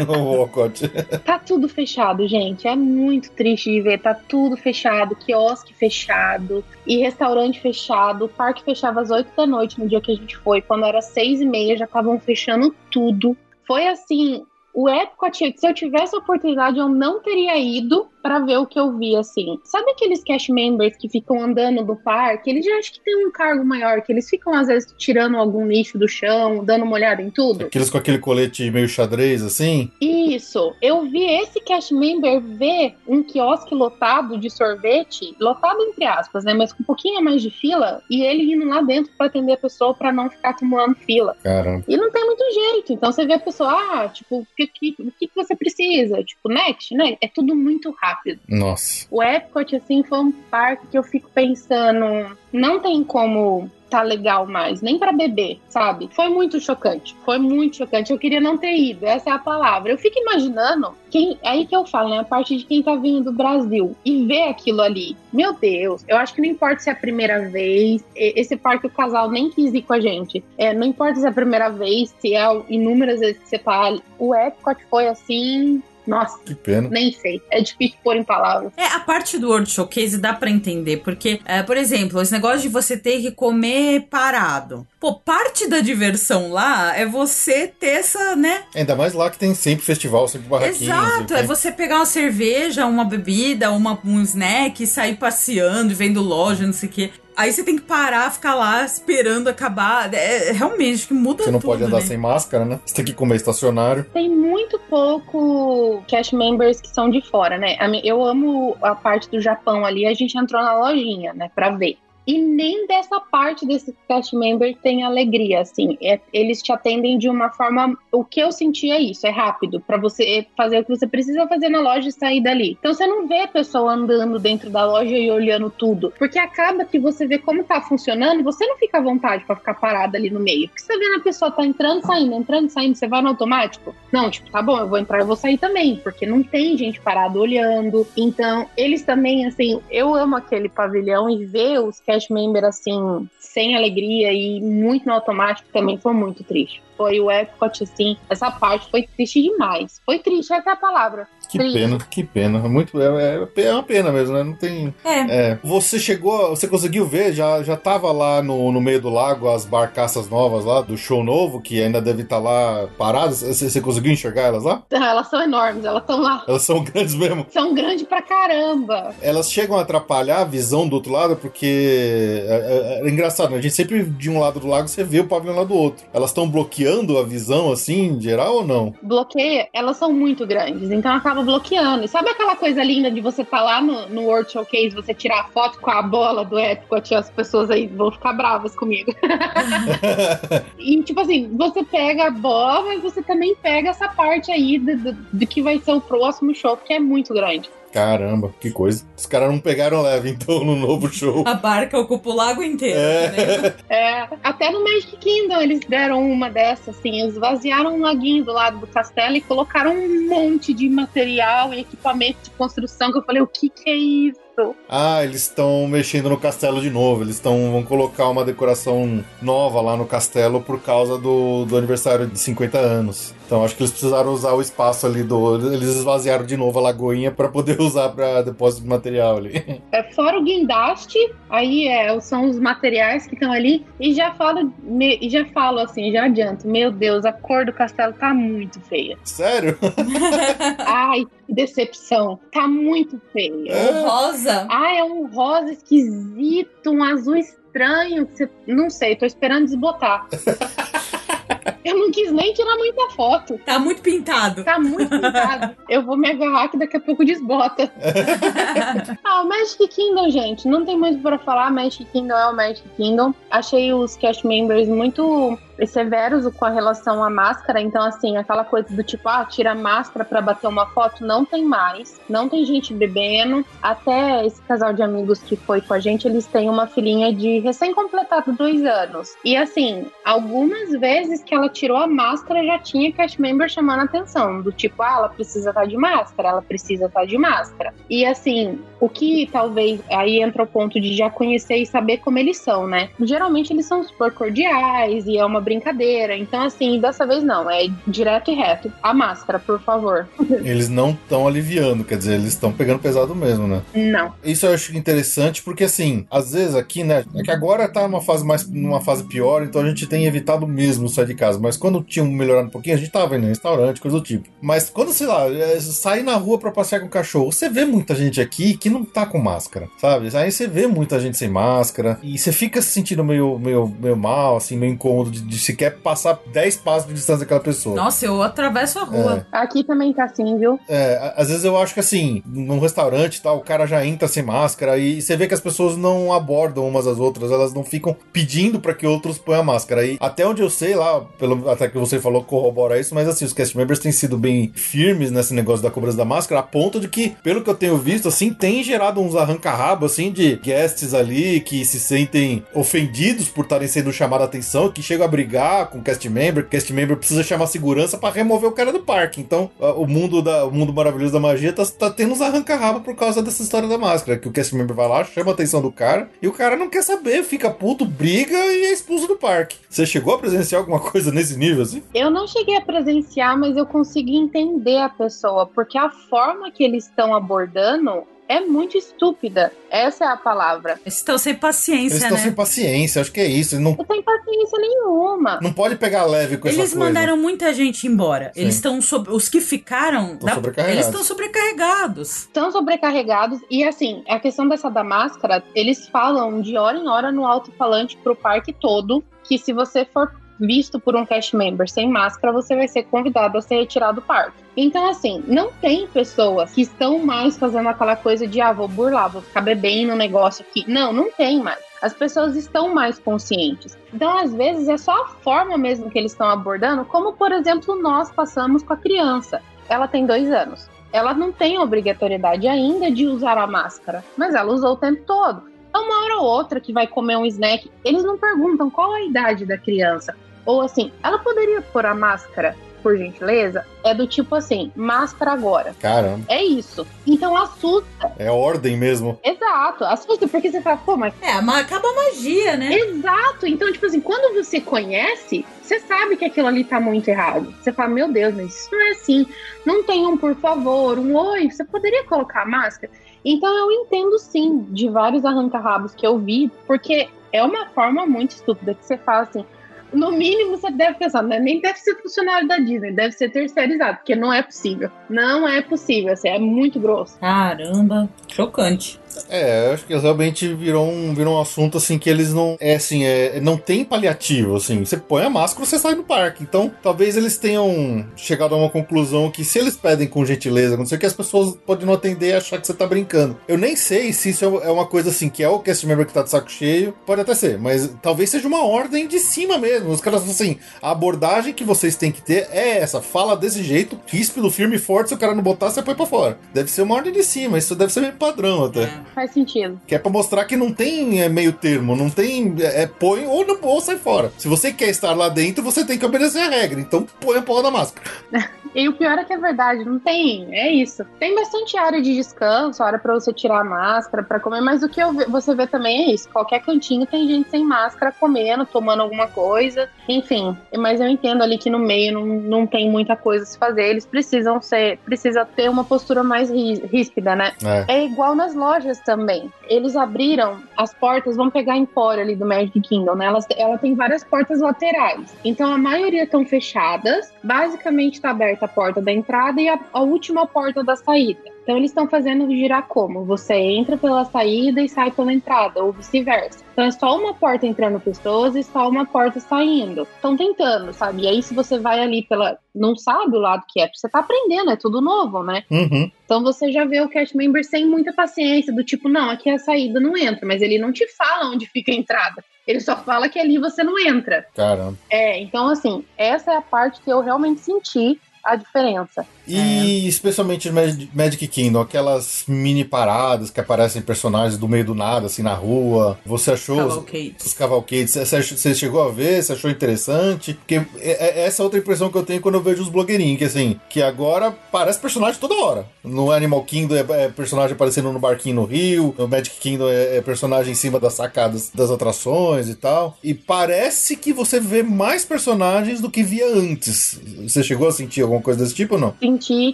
o. <laughs> Tá tudo fechado, gente. É muito triste de ver. Tá tudo fechado, quiosque fechado e restaurante fechado. O parque fechava às 8 da noite no dia que a gente foi. Quando era seis e meia, já estavam fechando tudo. Foi assim. O Epcot, se eu tivesse a oportunidade, eu não teria ido pra ver o que eu vi, assim. Sabe aqueles cash members que ficam andando do parque? Eles já acho que tem um cargo maior, que eles ficam, às vezes, tirando algum lixo do chão, dando uma olhada em tudo. Aqueles com aquele colete meio xadrez, assim. Isso. Eu vi esse cash member ver um quiosque lotado de sorvete, lotado entre aspas, né? Mas com um pouquinho a mais de fila, e ele indo lá dentro pra atender a pessoa pra não ficar acumulando fila. Caramba. E não tem muito jeito. Então você vê a pessoa, ah, tipo, o que, o que você precisa? Tipo, next, né? É tudo muito rápido. Nossa. O Epcot, assim, foi um parque que eu fico pensando, não tem como tá legal mais, nem pra beber, sabe? Foi muito chocante, foi muito chocante. Eu queria não ter ido, essa é a palavra. Eu fico imaginando, quem, é aí que eu falo, né? A parte de quem tá vindo do Brasil e ver aquilo ali. Meu Deus, eu acho que não importa se é a primeira vez, esse parque o casal nem quis ir com a gente. É, não importa se é a primeira vez, se é inúmeras vezes que você tá. O Epcot foi assim. Nossa, Que pena. nem sei. É difícil pôr em palavras. É, a parte do World Showcase dá pra entender, porque, é, por exemplo, esse negócio de você ter que comer parado. Pô, parte da diversão lá é você ter essa, né? Ainda mais lá que tem sempre festival, sempre barraquinhos. Exato, tem- é você pegar uma cerveja, uma bebida, uma, um snack, e sair passeando, e vendo loja, não sei o quê. Aí você tem que parar, ficar lá esperando acabar. É, realmente, que muda Você não tudo, pode andar né? sem máscara, né? Você tem que comer estacionário. Tem muito pouco cast members que são de fora, né? Eu amo a parte do Japão ali, a gente entrou na lojinha, né, pra ver. E nem dessa parte desse cast member tem alegria, assim. É- eles te atendem de uma forma. O que eu senti é isso, é rápido, pra você fazer o que você precisa fazer na loja e sair dali. Então você não vê a pessoa andando dentro da loja e olhando tudo, porque acaba que você vê como tá funcionando, você não fica à vontade pra ficar parada ali no meio. Porque você vê a pessoa tá entrando, saindo, entrando, saindo, você vai no automático? Não, tipo, tá bom, eu vou entrar, eu vou sair também, porque não tem gente parada olhando. Então, eles também, assim, eu amo aquele pavilhão e ver os cast members assim, sem alegria e muito no automático também foi muito triste. Foi o Epcot, assim, essa parte foi triste demais. Foi triste, essa é a palavra. Que Triste. pena, que pena. Muito, é, é, é uma pena mesmo, né? Não tem. É. É, você chegou, você conseguiu ver, já, já tava lá no, no meio do lago as barcaças novas lá, do show novo, que ainda deve estar lá paradas. Você, você conseguiu enxergar elas lá? Elas são enormes, elas estão lá. Elas são <laughs> grandes mesmo. São grandes pra caramba. Elas chegam a atrapalhar a visão do outro lado, porque é, é- é engraçado, né? A gente sempre de um lado do lago você vê o pavilhão lá do outro. Elas estão bloqueando a visão, assim, em geral ou não? bloqueia, elas são muito grandes, então acaba bloqueando. E sabe aquela coisa linda de você estar lá no, no World Showcase, você tirar a foto com a bola do Epcot, as pessoas aí vão ficar bravas comigo. <laughs> e tipo assim, você pega a bola, mas você também pega essa parte aí do, do, do que vai ser o próximo show, que é muito grande. Caramba, que coisa. Os caras não pegaram leve, <laughs> então, no novo show. A barca ocupa o lago inteiro. É. né? É, até no Magic Kingdom eles deram uma dessas, assim, eles vaziaram um laguinho do lado do castelo e colocaram um monte de material e equipamento de construção que eu falei, o que que é isso? Ah, eles estão mexendo no castelo de novo. Eles estão vão colocar uma decoração nova lá no castelo por causa do, do aniversário de 50 anos. Então acho que eles precisaram usar o espaço ali do. Eles esvaziaram de novo a lagoinha para poder <laughs> usar para depósito de material ali. <laughs> É, fora o guindaste, aí é, são os materiais que estão ali, e já falo, me- e já falo assim, já adianto, meu Deus, a cor do castelo tá muito feia. Sério? <laughs> Ai, que decepção, tá muito feia. O rosa. Ah, é um rosa esquisito, um azul estranho, que você, não sei, tô esperando desbotar. <laughs> Eu não quis nem tirar muita foto. Tá muito pintado. Tá muito pintado. Eu vou me agarrar que daqui a pouco desbota. <laughs> ah, o Magic Kingdom, gente, não tem muito pra falar. Magic Kingdom é o Magic Kingdom. Achei os cast members muito severos com a relação à máscara. Então, assim, aquela coisa do tipo, ah, tira a máscara pra bater uma foto, não tem mais. Não tem gente bebendo. Até esse casal de amigos que foi com a gente, eles têm uma filhinha de recém-completado dois anos. E assim, algumas vezes que ela tirou a máscara, já tinha cast member chamando a atenção. Do tipo, ah, ela precisa estar de máscara, ela precisa estar de máscara. E assim, o que talvez aí entra o ponto de já conhecer e saber como eles são, né? Geralmente eles são super cordiais e é uma brincadeira. Então, assim, dessa vez não, é direto e reto. A máscara, por favor. <laughs> Eles não estão aliviando, quer dizer, eles estão pegando pesado mesmo, né? Não. Isso eu acho interessante porque, assim, às vezes aqui, né? É que agora tá numa fase mais numa fase pior, então a gente tem evitado mesmo sair de casa. Mas quando tinha melhorado um pouquinho, a gente tava indo em restaurante, coisa do tipo. Mas quando, sei lá, é, sair na rua pra passear com o cachorro, você vê muita gente aqui que não tá com máscara, sabe? Aí você vê muita gente sem máscara e você fica se sentindo meio, meio, meio mal, assim, meio incômodo de, de sequer passar 10 passos de distância daquela pessoa. Nossa, eu atravesso a rua. Aqui também tá assim, viu? É, às vezes eu acho que assim, num restaurante e tal, o cara já entra sem máscara e você vê que as pessoas não abordam umas às outras, elas não ficam pedindo pra que outros ponham a máscara. E até onde eu sei lá, pelo, até que você falou corrobora isso, mas assim, os cast members têm sido bem firmes nesse negócio da cobrança da máscara, a ponto de que, pelo que eu tenho visto, assim, tem gerado uns arranca-rabo, assim, de guests ali que se sentem ofendidos por estarem sendo chamados a atenção, que chegam a brigar com o cast member, que o cast member precisa chamar segurança pra remover o cara do parque. Então, o mundo da o mundo maravilhoso da magia tá, tá tendo uns arranca-rabo por causa dessa história da máscara, que o cast member vai lá, chama a atenção do cara, e o cara não quer saber, fica puto, briga e é expulso do parque. Você chegou a presenciar alguma coisa nesse nível, assim? Eu não cheguei a presenciar, mas eu consegui entender a pessoa, porque a forma que eles estão abordando é muito estúpida. Essa é a palavra. Eles estão sem paciência, Eles estão né? sem paciência, acho que é isso. Eles não, tem paciência nenhuma. não pode pegar leve com Eles essa coisa. mandaram muita gente embora. Sim. Eles estão sob... os que ficaram, sobrecarregados. eles estão sobrecarregados. Estão sobrecarregados e assim, a questão dessa da máscara, eles falam de hora em hora no alto-falante pro parque todo que se você for visto por um cast member sem máscara, você vai ser convidado a ser retirado do parque. Então, assim, não tem pessoas que estão mais fazendo aquela coisa de, ah, vou burlar, vou ficar bebendo um negócio aqui. Não, não tem mais. As pessoas estão mais conscientes. Então, às vezes, é só a forma mesmo que eles estão abordando, como, por exemplo, nós passamos com a criança. Ela tem dois anos. Ela não tem obrigatoriedade ainda de usar a máscara, mas ela usou o tempo todo. Então, uma hora ou outra que vai comer um snack, eles não perguntam qual a idade da criança. Ou assim, ela poderia pôr a máscara, por gentileza? É do tipo assim, máscara agora. Caramba, É isso. Então assusta. é ordem mesmo. Exato, assusta, porque você fala, pô, mas É, mas acaba a magia, né? Exato. Então, tipo assim, quando você conhece, você sabe que aquilo ali tá muito errado. Você fala, meu Deus, mas isso não é assim. Não tem um por favor, um oi, você poderia colocar a máscara? Então eu entendo sim de vários arranca-rabos que eu vi, porque é uma forma muito estúpida que você fala assim. No mínimo, você deve pensar, né? nem deve ser funcionário da Disney, deve ser terceirizado, porque não é possível. Não é possível, assim, é muito grosso. Caramba, chocante. É, acho que realmente virou um, virou um assunto assim que eles não. É assim, é, não tem paliativo, assim. Você põe a máscara você sai do parque. Então, talvez eles tenham chegado a uma conclusão que se eles pedem com gentileza, não sei o que, as pessoas podem não atender e achar que você tá brincando. Eu nem sei se isso é uma coisa assim que é o cast member que tá de saco cheio. Pode até ser, mas talvez seja uma ordem de cima mesmo. Os caras assim, a abordagem que vocês têm que ter é essa. Fala desse jeito, ríspido, firme e forte. Se o cara não botar, você põe pra fora. Deve ser uma ordem de cima. Isso deve ser meio padrão até. Faz sentido. Que é pra mostrar que não tem é, meio termo, não tem. É, é, põe ou não ou sai fora. Se você quer estar lá dentro, você tem que obedecer a regra. Então põe a porra da máscara. <laughs> E o pior é que é verdade, não tem. É isso. Tem bastante área de descanso, área pra você tirar a máscara, pra comer, mas o que eu você vê também é isso. Qualquer cantinho tem gente sem máscara comendo, tomando alguma coisa. Enfim, mas eu entendo ali que no meio não, não tem muita coisa a se fazer. Eles precisam ser, precisa ter uma postura mais rí- ríspida, né? É. É igual nas lojas também. Eles abriram as portas, vamos pegar a Empório ali do Magic Kingdom, né? Elas, ela tem várias portas laterais. Então a maioria estão fechadas. Basicamente está aberta a porta da entrada e a, a última porta da saída. Então eles estão fazendo girar como? Você entra pela saída e sai pela entrada, ou vice-versa. Então é só uma porta entrando pessoas e só uma porta saindo. Estão tentando, sabe? E aí se você vai ali pela. Não sabe o lado que é, porque você tá aprendendo, é tudo novo, né? Uhum. Então você já vê o cast member sem muita paciência, do tipo, não, aqui é a saída, não entra, mas ele não te fala onde fica a entrada. Ele só fala que ali você não entra. Caramba. É, então assim, essa é a parte que eu realmente senti a diferença. E especialmente no Magic Kingdom, aquelas mini paradas que aparecem personagens do meio do nada, assim, na rua. Você achou os, Cavalcades. os cavalcades? Você, chegou a ver? Você achou interessante? Porque é, é essa outra impressão que eu tenho quando eu vejo os blogueirinhos, que assim, que agora parece personagem toda hora. No Animal Kingdom é, é personagem aparecendo no barquinho no rio, no Magic Kingdom é, é personagem em cima das sacadas das atrações e tal. E parece que você vê mais personagens do que via antes. Você chegou a sentir alguma coisa desse tipo ou não? Senti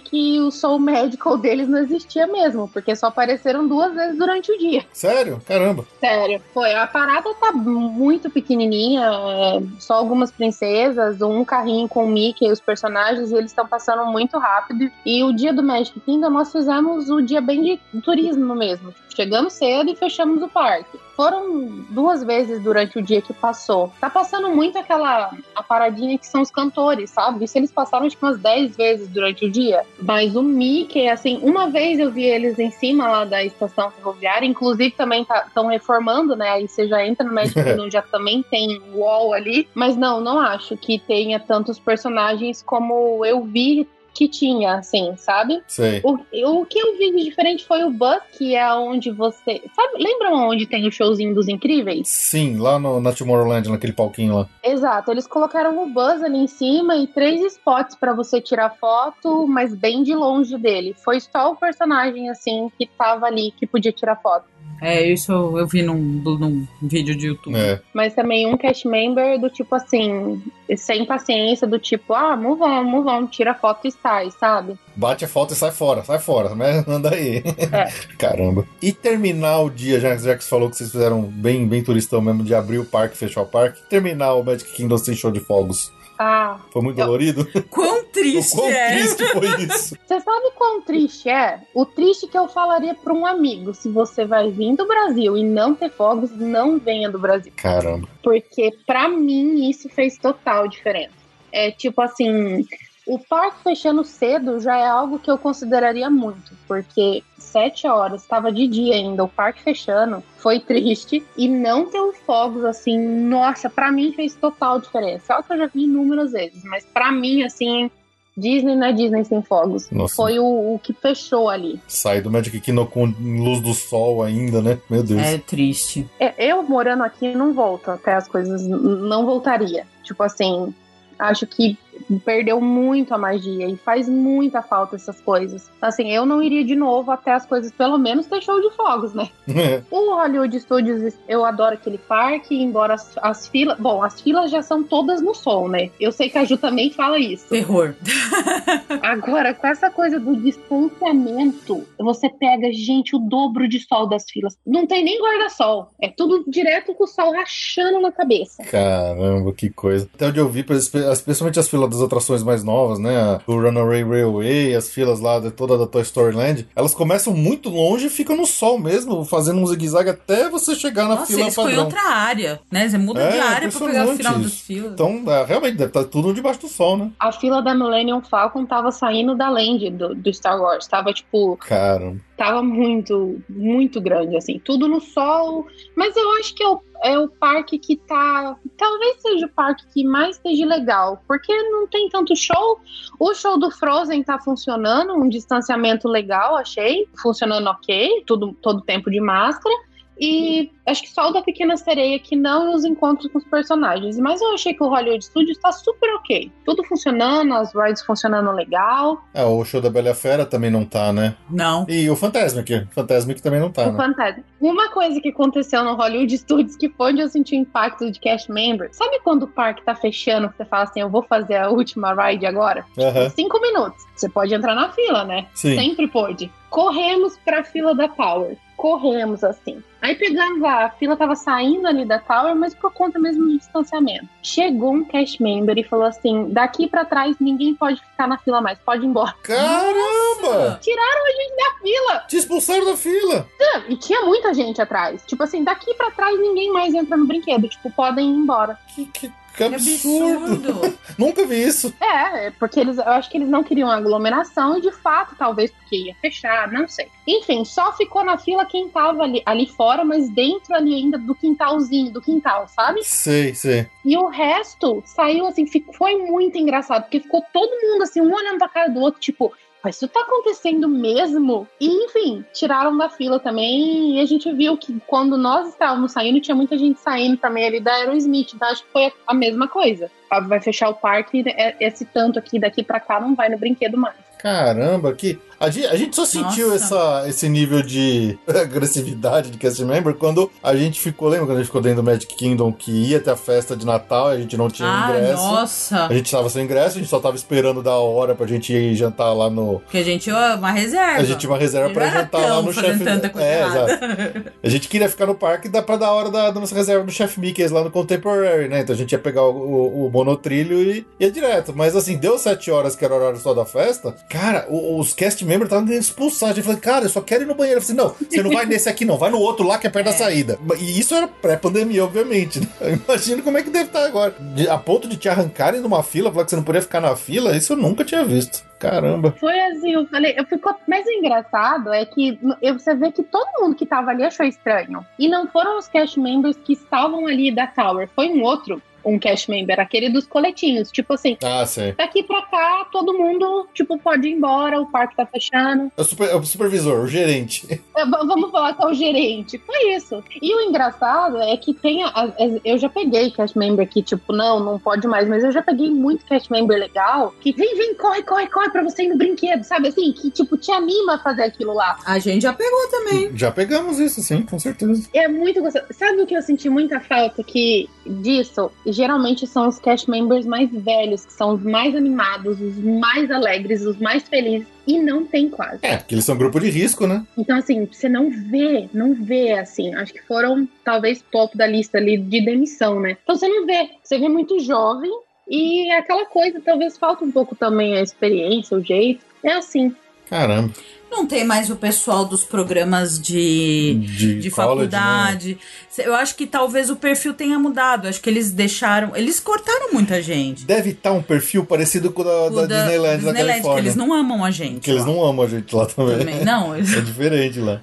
que o Soul Medical deles não existia mesmo, porque só apareceram duas vezes durante o dia. Sério? Caramba. Sério, foi. A parada tá muito pequenininha, é, só algumas princesas, um carrinho com o Mickey e os personagens, e eles estão passando muito rápido. E o dia do Magic Kingdom nós fizemos o dia bem de turismo mesmo. Chegamos cedo e fechamos o parque. Foram duas vezes durante o dia que passou. Tá passando muito aquela a paradinha que são os cantores, sabe? Isso eles passaram que umas 10 vezes durante o dia. Mas o Mickey, assim, uma vez eu vi eles em cima lá da estação ferroviária, inclusive também estão reformando, né? Aí você já entra no Magic <laughs> Kingdom, já também tem wall ali. Mas não, não acho que tenha tantos personagens como eu vi que tinha, assim, sabe? Sei. O, o que eu vi de diferente foi o Buzz, que é onde você. Sabe, lembram onde tem o showzinho dos incríveis? Sim, lá no, na Tomorrowland, naquele palquinho lá. Exato, eles colocaram o Buzz ali em cima e três spots pra você tirar foto, mas bem de longe dele. Foi só o personagem, assim, que tava ali, que podia tirar foto. É, isso eu, eu vi num, num vídeo de YouTube. É. Mas também um cast member do tipo assim, sem paciência, do tipo, ah, move on, move on, tira foto e sai, sabe? Bate a foto e sai fora, sai fora, né? <laughs> Anda aí. É. <laughs> Caramba. E terminar o dia, já, já que você falou que vocês fizeram bem, bem turistão mesmo, de abrir o parque, fechar o parque, terminar o Magic Kingdom sem show de fogos. Ah, Foi muito Eu- dolorido? Quão <laughs> O triste quão é. triste foi isso? <laughs> você sabe quão triste é? O triste que eu falaria pra um amigo, se você vai vir do Brasil e não ter fogos, não venha do Brasil. Caramba. Porque pra mim isso fez total diferença. É tipo assim, o parque fechando cedo já é algo que eu consideraria muito, porque sete horas, estava de dia ainda, o parque fechando, foi triste. E não ter os fogos, assim, nossa, pra mim fez total diferença. É o que eu já vi inúmeras vezes, mas pra mim, assim, Disney não é Disney sem fogos. Nossa. Foi o, o que fechou ali. Sair do Magic Kingdom com luz do sol ainda, né? Meu Deus. É triste. É, eu morando aqui não volto até as coisas, não voltaria. Tipo assim, acho que perdeu muito a magia e faz muita falta essas coisas. Assim, eu não iria de novo até as coisas, pelo menos ter show de fogos, né? <laughs> O Hollywood Studios, eu adoro aquele parque, embora as, as filas. Bom, as filas já são todas no sol, né? Eu sei que a Ju também fala isso. Terror. <laughs> <laughs> Agora, com essa coisa do distanciamento, você pega, gente, o dobro de sol das filas. Não tem nem guarda-sol. É tudo direto com o sol rachando na cabeça. Caramba, que coisa. Até onde eu vi, especialmente as filas das atrações mais novas, né? O Runaway Railway, as filas lá de toda da Toy Story Land, elas começam muito longe e ficam no sol mesmo, fazendo um zigue-zague até você chegar na Nossa, fila foi padrão. outra área, né? Você muda de É, área pra pegar o final isso. dos fios. Então, é, realmente, deve estar tudo debaixo do sol, né? A fila da Millennium Falcon tava saindo da land do, do Star Wars. Tava, tipo, Caramba. Tava muito, muito grande, assim. Tudo no sol. Mas eu acho que é o, é o parque que tá. Talvez seja o parque que mais esteja legal. Porque não tem tanto show. O show do Frozen tá funcionando, um distanciamento legal, achei. Funcionando ok, tudo, todo tempo de máscara. E acho que só o da Pequena Sereia que não e os encontros com os personagens. Mas eu achei que o Hollywood Studios tá super ok. Tudo funcionando, as rides funcionando legal. É, o show da Bela Fera também não tá, né? Não. E o Fantasmic, o Fantasmic também não tá, O né? Fantasma. Uma coisa que aconteceu no Hollywood Studios que foi onde eu senti o impacto de cast member. Sabe quando o parque tá fechando, que você fala assim, eu vou fazer a última ride agora? Aham. Cinco minutos. Você pode entrar na fila, né? Sim. Sempre pôde. Corremos pra fila da Tower. Corremos assim. Aí pegamos a, fila, tava saindo ali da Tower, mas por conta mesmo do distanciamento. Chegou um cast member e falou assim: daqui pra trás ninguém pode ficar na fila mais, pode ir embora. Caramba! Tiraram a gente da fila! Te expulsaram da fila! E tinha muita gente atrás. Tipo assim, daqui pra trás ninguém mais entra no brinquedo. Tipo, podem ir embora. Que, que, que Que absurdo! absurdo. <laughs> Nunca vi isso. É, é, porque eles, eu acho que eles não queriam aglomeração e de fato, talvez porque ia fechar, não sei. Enfim, só ficou na fila quem tava ali, ali fora, mas dentro ali ainda do quintalzinho, do quintal, sabe? Sei, sei. E o resto saiu assim, ficou, foi muito engraçado, porque ficou todo mundo assim, um olhando pra cara do outro, tipo, mas isso tá acontecendo mesmo? E enfim, tiraram da fila também. E a gente viu que quando nós estávamos saindo, tinha muita gente saindo também ali da Aerosmith. Então acho que foi a mesma coisa. Ah, Vai fechar o parque, é- esse tanto aqui daqui pra cá não vai no brinquedo mais. Caramba, que. A gente, a gente só sentiu Nossa. essa, esse nível de <laughs> agressividade de cast member quando a gente ficou. Lembra quando a gente ficou dentro do Magic Kingdom que ia ter a festa de Natal e a gente não tinha Ah, ingresso? nossa. A gente tava sem ingresso, a gente só tava esperando da hora pra gente ir jantar lá no. Porque a gente, ó, uma reserva. A gente tinha uma reserva pra jantar lá no chefe. É, exato. A gente queria ficar no parque dá pra dar hora da, da nossa reserva do Chef Mickey's lá no Contemporary, né? Então a gente ia pegar o, o, o monotrilho e ia direto. Mas assim, deu sete horas que era o horário só da festa. Cara, os cast members estavam querendo expulsar. A gente falou, cara, eu só quero ir no banheiro. Eu falei, assim, não, você não vai nesse aqui, não, vai no outro lá que é perto da saída. E isso era pré-pandemia, obviamente. Né? <laughs> Eu imagino como é que deve estar agora. De- a ponto de te arrancarem numa fila, falar que você não podia ficar na fila, isso eu nunca tinha visto. Caramba. Foi assim, eu falei, eu ficou mais engraçado é que eu- você vê que todo mundo que tava ali achou estranho. E não foram os cast members que estavam ali da Tower, foi um outro, um cast member, aquele dos coletinhos. Tipo assim, Ah, sei. daqui pra cá, todo mundo, tipo, pode ir embora, o parque tá fechando. É o, super- é o supervisor, o gerente. <laughs> É, vamos falar com o gerente. Foi isso. E o engraçado é que tem. A, a, eu já peguei cast member que, tipo, não, não pode mais, mas eu já peguei muito cast member legal que vem, vem, corre, corre, corre pra você ir no brinquedo, sabe? Assim, que, tipo, te anima a fazer aquilo lá. A gente já pegou também. Já pegamos isso, sim, com certeza. É muito gostoso. Sabe o que eu senti muita falta que disso? Geralmente são os cast members mais velhos, que são os mais animados, os mais alegres, os mais felizes e não tem quase. É, porque eles são grupo de risco, né? Então, assim, você não vê, não vê, assim, acho que foram talvez topo da lista ali de demissão, né? Então você não vê, você vê muito jovem e aquela coisa, talvez falta um pouco também a experiência, o jeito. É assim. Caramba. Não tem mais o pessoal dos programas de, De de college, né? faculdade. Eu acho que talvez o perfil tenha mudado. Acho que eles deixaram. Eles cortaram muita gente. Deve estar um perfil parecido com o da, O da, Disneyland da que Califórnia. eles não amam a gente. Que eles lá. não amam a gente lá também. Também. Não, É diferente lá.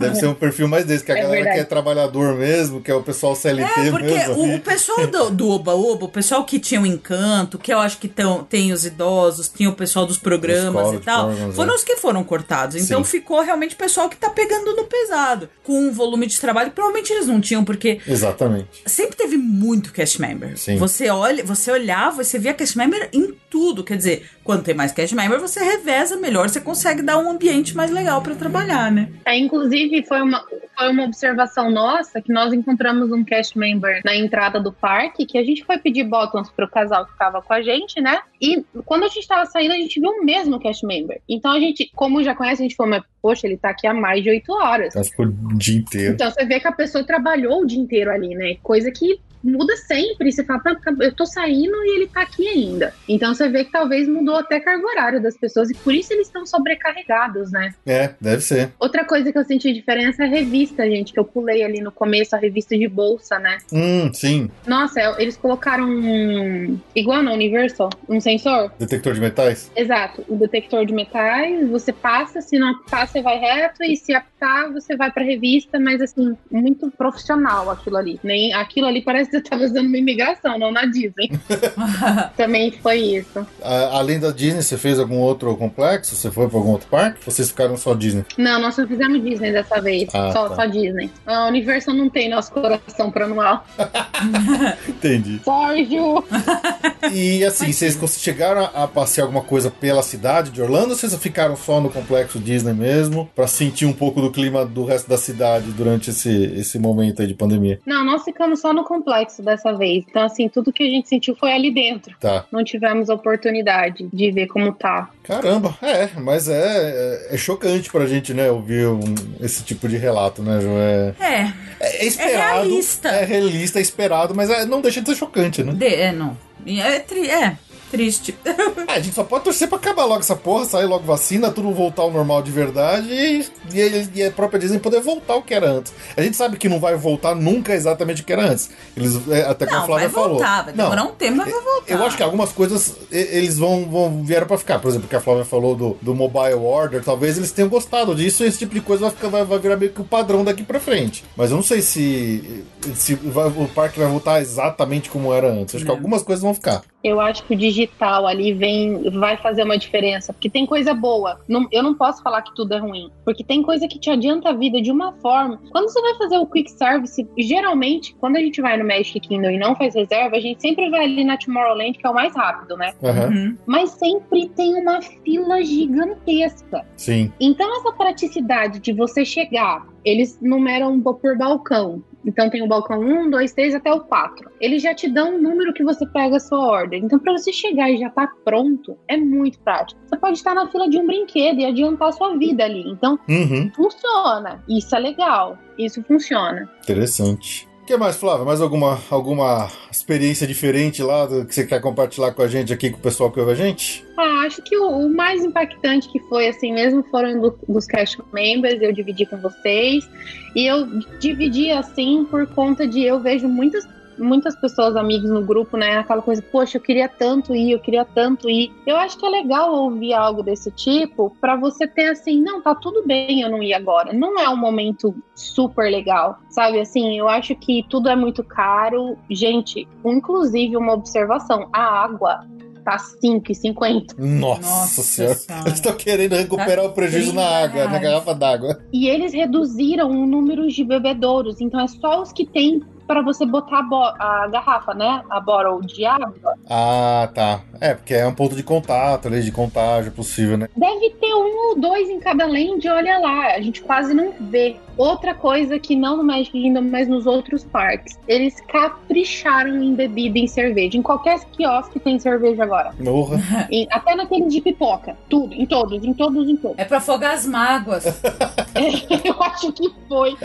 Deve ser um perfil mais desse, que a É galera verdade. que é trabalhador mesmo, que é o pessoal CLT É, porque mesmo. o, o pessoal do, do Oba Oba, o pessoal que tinha o encanto, que eu acho que tão, tem os idosos, tinha o pessoal dos programas Os e tal, foram é. os que foram cortados. Então Sim. ficou realmente o pessoal que tá pegando no pesado. Com um volume de trabalho que provavelmente eles não tinham, porque Exatamente. sempre teve muito cast member. Sim. Você olha, você olhava você via cast member em tudo. Quer dizer, quando tem mais cast member, você reveza melhor, você consegue dar um ambiente mais legal pra trabalhar, né? É, inclusive, foi uma, foi uma observação nossa que nós encontramos um cast member na entrada do parque, que a gente foi pedir bottoms pro casal que ficava com a gente, né? E quando a gente tava saindo, a gente viu o mesmo cast member. Então a gente, como já conhece, a gente falou, mas poxa, ele tá aqui há mais de oito horas. Acho que o dia inteiro. Então você vê que a pessoa trabalhou o dia inteiro ali, né? Coisa que muda sempre. Você fala, "Tá, eu tô saindo e ele tá aqui ainda. Então você vê que talvez mudou até a carga horária das pessoas e por isso eles estão sobrecarregados, né? É, deve ser. Outra coisa que eu senti diferença é a revista, gente, que eu pulei ali no começo, a revista de bolsa, né? Hum, sim. Nossa, é- eles colocaram um. igual na Universal, um sensor. Detector de metais? Exato, o detector de metais, você passa, se não apitar, você vai reto, e se apitar, você vai pra revista, mas assim, muito profissional aquilo ali. Nem, aquilo ali parece você tava usando uma imigração, não na Disney. <laughs> Também foi isso. A- além da Disney, você fez algum outro complexo? Você foi pra algum outro parque? Vocês ficaram só Disney? Não, nós só fizemos Disney dessa vez. Ah, só, tá. só Disney. A Universal não tem nosso coração pro anual. <laughs> Entendi. Sorry, Ju. <laughs> E assim, vocês chegaram a passear alguma coisa pela cidade de Orlando ou vocês ficaram só no complexo Disney mesmo? Pra sentir um pouco do clima do resto da cidade durante esse, esse momento aí de pandemia? Não, nós ficamos só no complexo dessa vez. Então, assim, tudo que a gente sentiu foi ali dentro. Tá. Não tivemos oportunidade de ver como tá. Caramba, é, mas é, é, é chocante pra gente, né, ouvir um- esse tipo de relato, né, Ju? É, É, é, é esperado. realista. É realista, é esperado, mas é- não deixa de ser chocante, né? de, é não. É, tri- é triste. <laughs> É, a gente só pode torcer pra acabar logo essa porra, sair logo vacina, tudo voltar ao normal de verdade e, e, e a própria Disney poder voltar ao que era antes. A gente sabe que não vai voltar nunca exatamente o que era antes. Eles, é, até como a Não, Flávia vai voltar, falou. vai Não, demorar um tempo, mas vai voltar. Eu acho que algumas coisas eles vão, vão vieram pra ficar. Por exemplo, que a Flávia falou do, do mobile order, talvez eles tenham gostado disso e esse tipo de coisa vai, ficar, vai, vai virar meio que o padrão daqui pra frente. Mas eu não sei se, se vai- o parque vai voltar exatamente como era antes. Acho que Não. algumas coisas vão ficar. Eu acho que o digital ali vem, vai fazer uma diferença, porque tem coisa boa. Não- eu não posso falar que tudo é ruim, porque tem coisa que te adianta a vida de uma forma. Quando você vai fazer o quick service, geralmente, quando a gente vai no Magic Kingdom e não faz reserva, a gente sempre vai ali na Tomorrowland, que é o mais rápido, né? Uhum. Mas sempre tem uma fila gigantesca. Sim. Então, essa praticidade de você chegar, eles numeram por balcão. Então, tem o balcão 1, 2, 3 até o 4. Eles já te dão um número que você pega a sua ordem. Então, para você chegar e já tá pronto, é muito prático. Você pode estar na fila de um brinquedo e adiantar a sua vida ali. Então, Uhum. funciona. Isso é legal. Isso funciona. Interessante. O que mais, Flávia? Mais alguma, alguma experiência diferente lá que você quer compartilhar com a gente aqui, com o pessoal que ouve a gente? Ah, acho que o, o mais impactante que foi, assim, mesmo foram do- dos cash members, eu dividi com vocês. E eu dividi, assim, por conta de eu vejo muitas, muitas pessoas, amigos no grupo, né? Aquela coisa, poxa, eu queria tanto ir, eu queria tanto ir. Eu acho que é legal ouvir algo desse tipo pra você ter, assim, não, tá tudo bem eu não ir agora. Não é um momento super legal, sabe? Assim, eu acho que tudo é muito caro. Gente, inclusive uma observação, a água tá 5,50. Nossa, Nossa senhora. Senhora. <laughs> Eles estão querendo recuperar Tá o prejuízo na 30 água, na reais. garrafa d'água. E eles reduziram o número de bebedouros, então é só os que tem para você botar a, a garrafa, né? A bottle de água. Ah, tá. É, porque é um ponto de contato ali, de contágio possível, né? Deve ter um ou dois em cada land, olha lá. A gente quase não vê. Outra coisa que não no Magic Kingdom, mas nos outros parques. Eles capricharam em bebida e em cerveja. Em qualquer quiosque tem cerveja agora. Porra. <laughs> Em- até naquele de pipoca. Tudo, em todos, em todos, em todos. É pra afogar as mágoas. <laughs> Eu acho que foi.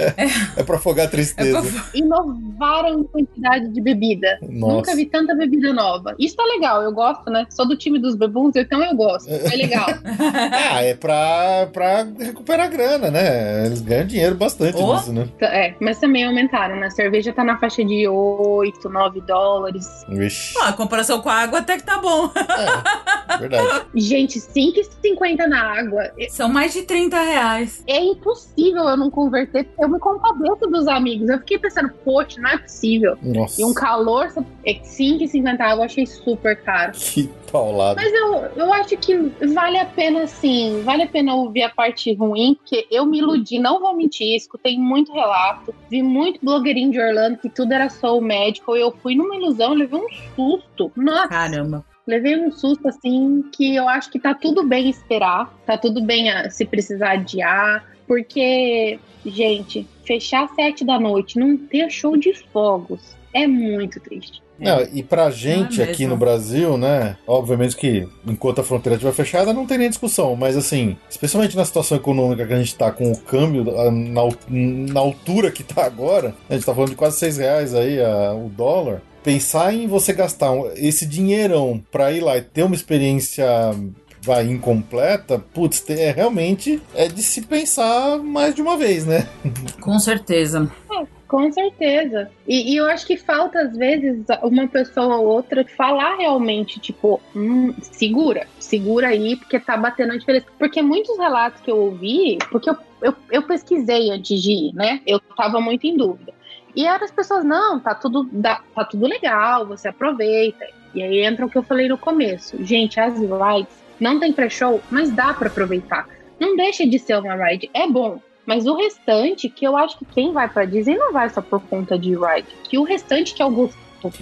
É pra afogar a É tristeza. pra... Inovaram em quantidade de bebida. Nossa. Nunca vi tanta bebida nova. Isso tá legal, eu gosto, né? Sou do time dos bebuns, então eu gosto. É legal. <laughs> Ah, é pra, pra recuperar grana, né? Eles ganham dinheiro bastante Oh. nisso, né? É, mas também aumentaram, né? A cerveja tá na faixa de 8, 9 dólares. Vixe. Ah, a comparação com a água até que tá bom. É, verdade. <laughs> Gente, 5,50 na água. É- São mais de 30 reais. É impossível eu não converter, eu me compadeço dos amigos. Eu fiquei pensando, poxa, não é possível. Nossa. E um calor, é 5,50 água, eu achei super caro. Que paulada. Mas eu, eu acho que vale a pena, sim. Vale a pena ouvir a parte ruim, porque eu me iludi, não vou mentir, escutei muito relato, vi muito blogueirinho de Orlando que tudo era só o médico. Eu fui numa ilusão, levei um susto. Nossa, Caramba. Levei um susto assim que eu acho que tá tudo bem esperar, tá tudo bem ah, se precisar adiar, porque, gente, fechar às sete da noite, não ter show de fogos, é muito triste. Não, e pra gente é aqui no Brasil, né? Obviamente que enquanto a fronteira estiver fechada, não tem nem discussão. Mas assim, especialmente na situação econômica que a gente tá com o câmbio na, na altura que tá agora, a gente tá falando de quase 6 reais aí a- o dólar. Pensar em você gastar esse dinheirão pra ir lá e ter uma experiência vai incompleta, putz, é realmente é de se pensar mais de uma vez, né? <laughs> Com certeza. Com certeza. E, e eu acho que falta, às vezes, uma pessoa ou outra falar realmente, tipo, hum, segura, segura aí, porque tá batendo a diferença. Porque muitos relatos que eu ouvi, porque eu, eu, eu pesquisei antes de ir, né? Eu tava muito em dúvida. E eram as pessoas, não, tá tudo, tá tudo legal, você aproveita. E aí entra o que eu falei no começo. Gente, as rides não tem pré-show, mas dá pra aproveitar. Não deixa de ser uma ride, é bom. Mas o restante, que eu acho que quem vai pra Disney não vai só por conta de ride. Que o restante que é o gosto.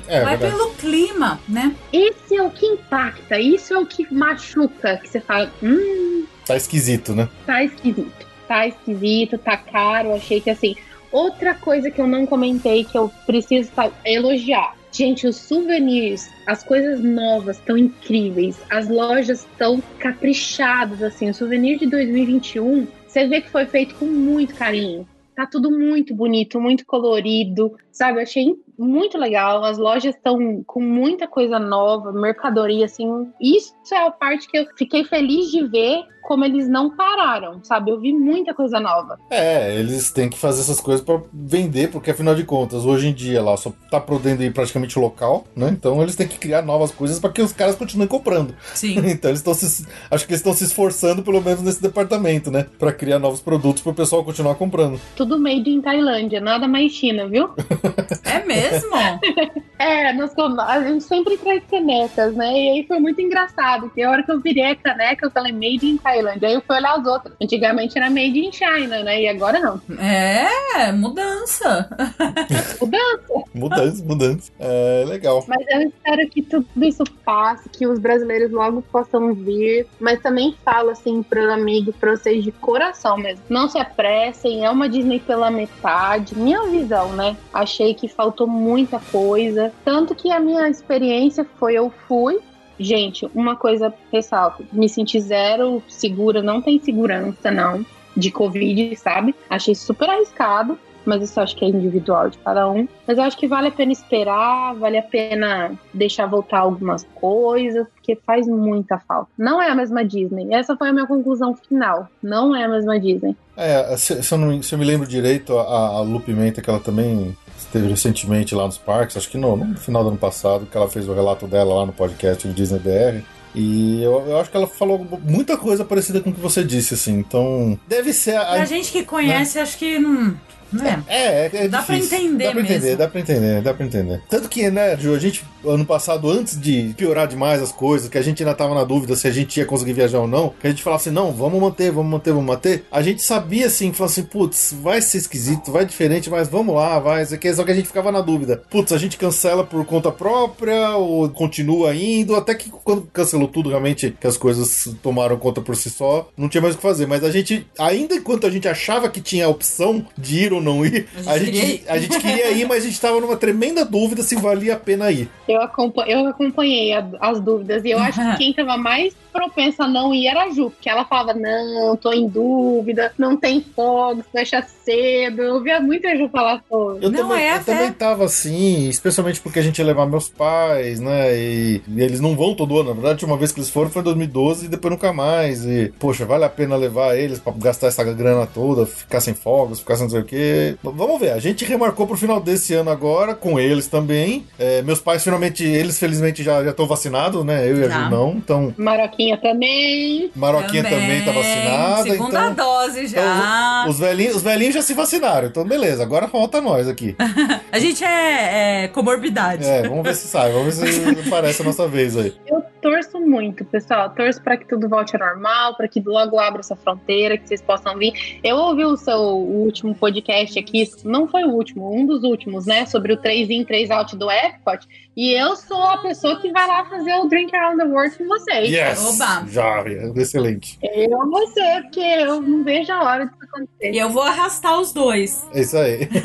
É, Vai verdade. pelo clima, né? Esse é o que impacta, isso é o que machuca. Que você fala, hum, Tá esquisito, né? tá esquisito. Tá esquisito, tá caro. Achei que assim. Outra coisa que eu não comentei que eu preciso fa- elogiar. Gente, os souvenirs, as coisas novas estão incríveis. As lojas estão caprichadas, assim. O souvenir de 2021, você vê que foi feito com muito carinho. Tá tudo muito bonito, muito colorido, sabe? Eu achei muito legal. As lojas estão com muita coisa nova, mercadoria, assim. Isso é a parte que eu fiquei feliz de ver como eles não pararam, sabe? Eu vi muita coisa nova. É, eles têm que fazer essas coisas pra vender, porque afinal de contas, hoje em dia lá só tá podendo ir praticamente local, né? Então eles têm que criar novas coisas para que os caras continuem comprando. Sim. <laughs> Então eles estão se. Acho que eles estão se esforçando, pelo menos nesse departamento, né? Pra criar novos produtos pro pessoal continuar comprando. Tudo made in Tailândia, nada mais China, viu? <laughs> É mesmo? <laughs> É, nós, a gente sempre traz canecas, né? E aí foi muito engraçado, porque a hora que eu virei a caneca, eu falei made in Tailândia. Aí eu fui olhar as outras. Antigamente era made in China, né? E agora não. É, mudança. <laughs> Mudança. Mudança, mudança. É legal. Mas eu espero que tudo isso passe, que os brasileiros logo possam vir. Mas também falo assim para amigos, para vocês de coração mesmo. Não se apressem, é uma Disney pela metade. Minha visão, né? Achei que faltou muita coisa. Tanto que a minha experiência foi: eu fui. Gente, uma coisa ressalto: me senti zero segura, não tem segurança, não, de Covid, sabe? Achei super arriscado mas isso acho que é individual de cada um. Mas acho que vale a pena esperar, vale a pena deixar voltar algumas coisas, porque faz muita falta. Não é a mesma Disney. Essa foi a minha conclusão final. Não é a mesma Disney. É, se, se eu, não, se eu me lembro direito, a, a Lu Pimenta, que ela também esteve recentemente lá nos parques, acho que no, no final do ano passado, que ela fez o relato dela lá no podcast do Disney BR. E eu, eu acho que ela falou muita coisa parecida com o que você disse, assim. Então, deve ser a. Pra gente que conhece, acho que não. Né? É, é, é Dá pra difícil. entender Dá pra entender, mesmo. dá pra entender, dá pra entender. Tanto que, né, Ju, a gente, ano passado, antes de piorar demais as coisas, que a gente ainda tava na dúvida se a gente ia conseguir viajar ou não, que a gente falava assim, não, vamos manter, vamos manter, vamos manter. A gente sabia, assim, falava assim, putz, vai ser esquisito, vai diferente, mas vamos lá, vai, isso aqui. só que a gente ficava na dúvida. Putz, a gente cancela por conta própria ou continua indo, até que quando cancelou tudo, realmente, que as coisas tomaram conta por si só, não tinha mais o que fazer. Mas a gente, ainda enquanto a gente achava que tinha a opção de ir ou não ir, A a gente queria gente, ir. a gente queria ir, mas a gente tava numa tremenda dúvida se valia a pena ir. Eu, acompa- eu acompanhei a- as dúvidas e eu acho que <laughs> quem tava mais propensa a não ir era a Ju, porque ela falava: não, tô em dúvida, não tem fogos, fecha cedo. Eu via muita Ju falar sobre. Eu, Não, também, é eu também tava assim, especialmente porque a gente ia levar meus pais, né? E, e eles não vão todo ano. Na verdade, uma vez que eles foram foi em 2012 e depois nunca mais. E, poxa, vale a pena levar eles pra gastar essa grana toda, ficar sem fogos, ficar sem não sei o quê. Vamos ver, a gente remarcou pro final desse ano agora, com eles também. É, meus pais finalmente, eles felizmente já estão vacinados, né? Eu e a. Ju não. Então, Maroquinha também. Maroquinha também, tá vacinada. Segunda então, dose já. então, os velhinhos, os velhinhos já se vacinaram, então beleza, agora falta nós aqui. <laughs> A gente é, é comorbidade. É, vamos ver se sai, vamos ver se <laughs> aparece a nossa vez aí. Eu torço muito, pessoal. Torço para que tudo volte ao normal, para que logo abra essa fronteira, que vocês possam vir. Eu ouvi o seu último podcast aqui, não foi o último, um dos últimos, né? Sobre o 3 in, 3 out do Epcot. E eu sou a pessoa que vai lá fazer o Drink Around the World com vocês. Yes! Oba! Já, excelente. Eu vou ser, porque eu não vejo a hora disso acontecer. E eu vou arrastar os dois. É isso aí. <laughs>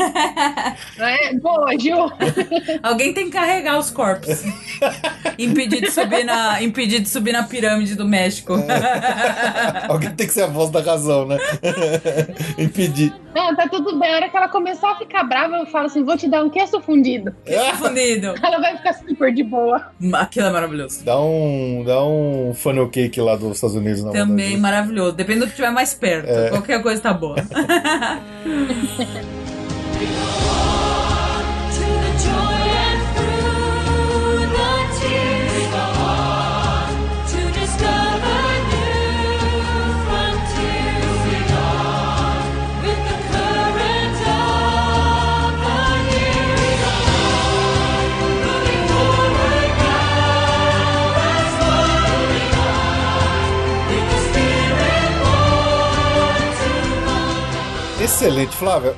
É, boa, Ju. Alguém tem que carregar os corpos. <laughs> impedir de subir na, impedir de subir na pirâmide do México. Alguém tem que ser a voz da razão, né? <laughs> Impedir. Não, tá tudo bem. A hora que ela começar a ficar brava, eu falo assim: vou te dar um queijo fundido. Confundido. Ela vai ficar super de boa. Aquilo é maravilhoso. Dá um, dá um funnel cake lá dos Estados Unidos na Também maravilhoso. Depende do que tiver mais perto. É. Qualquer coisa tá boa. <laughs> Excelente, Flávia.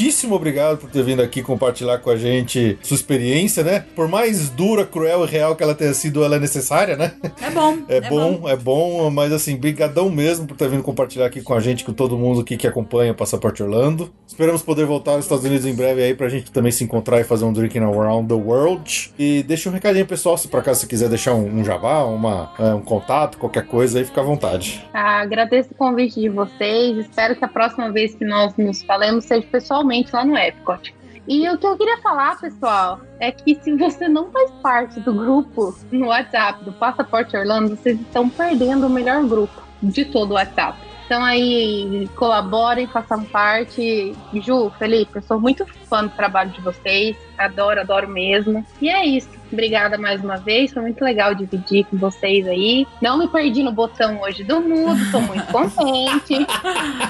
Muitíssimo obrigado por ter vindo aqui compartilhar com a gente sua experiência, né? Por mais dura, cruel e real que ela tenha sido, ela é necessária, né? É bom. <laughs> É, bom, é bom, mas assim, brigadão mesmo por ter vindo compartilhar aqui com a gente, com todo mundo aqui que acompanha o Passaporte Orlando. Esperamos poder voltar aos Estados Unidos em breve aí pra gente também se encontrar e fazer um Drinking Around the World. E deixa um recadinho pessoal, se por acaso você quiser deixar um, um jabá, uma, é, um contato, qualquer coisa aí, fica à vontade. Ah, agradeço o convite de vocês. Espero que a próxima vez que nós nos falemos seja pessoalmente lá no Epcot. E o que eu queria falar, pessoal, é que se você não faz parte do grupo no WhatsApp do Passaporte Orlando, vocês estão perdendo o melhor grupo de todo o WhatsApp. Então aí, colaborem, façam parte. Ju, Felipe, eu sou muito fã do trabalho de vocês. Adoro, adoro mesmo. E é isso. Obrigada mais uma vez. Foi muito legal dividir com vocês aí. Não me perdi no botão hoje do mudo. Tô muito <laughs> contente.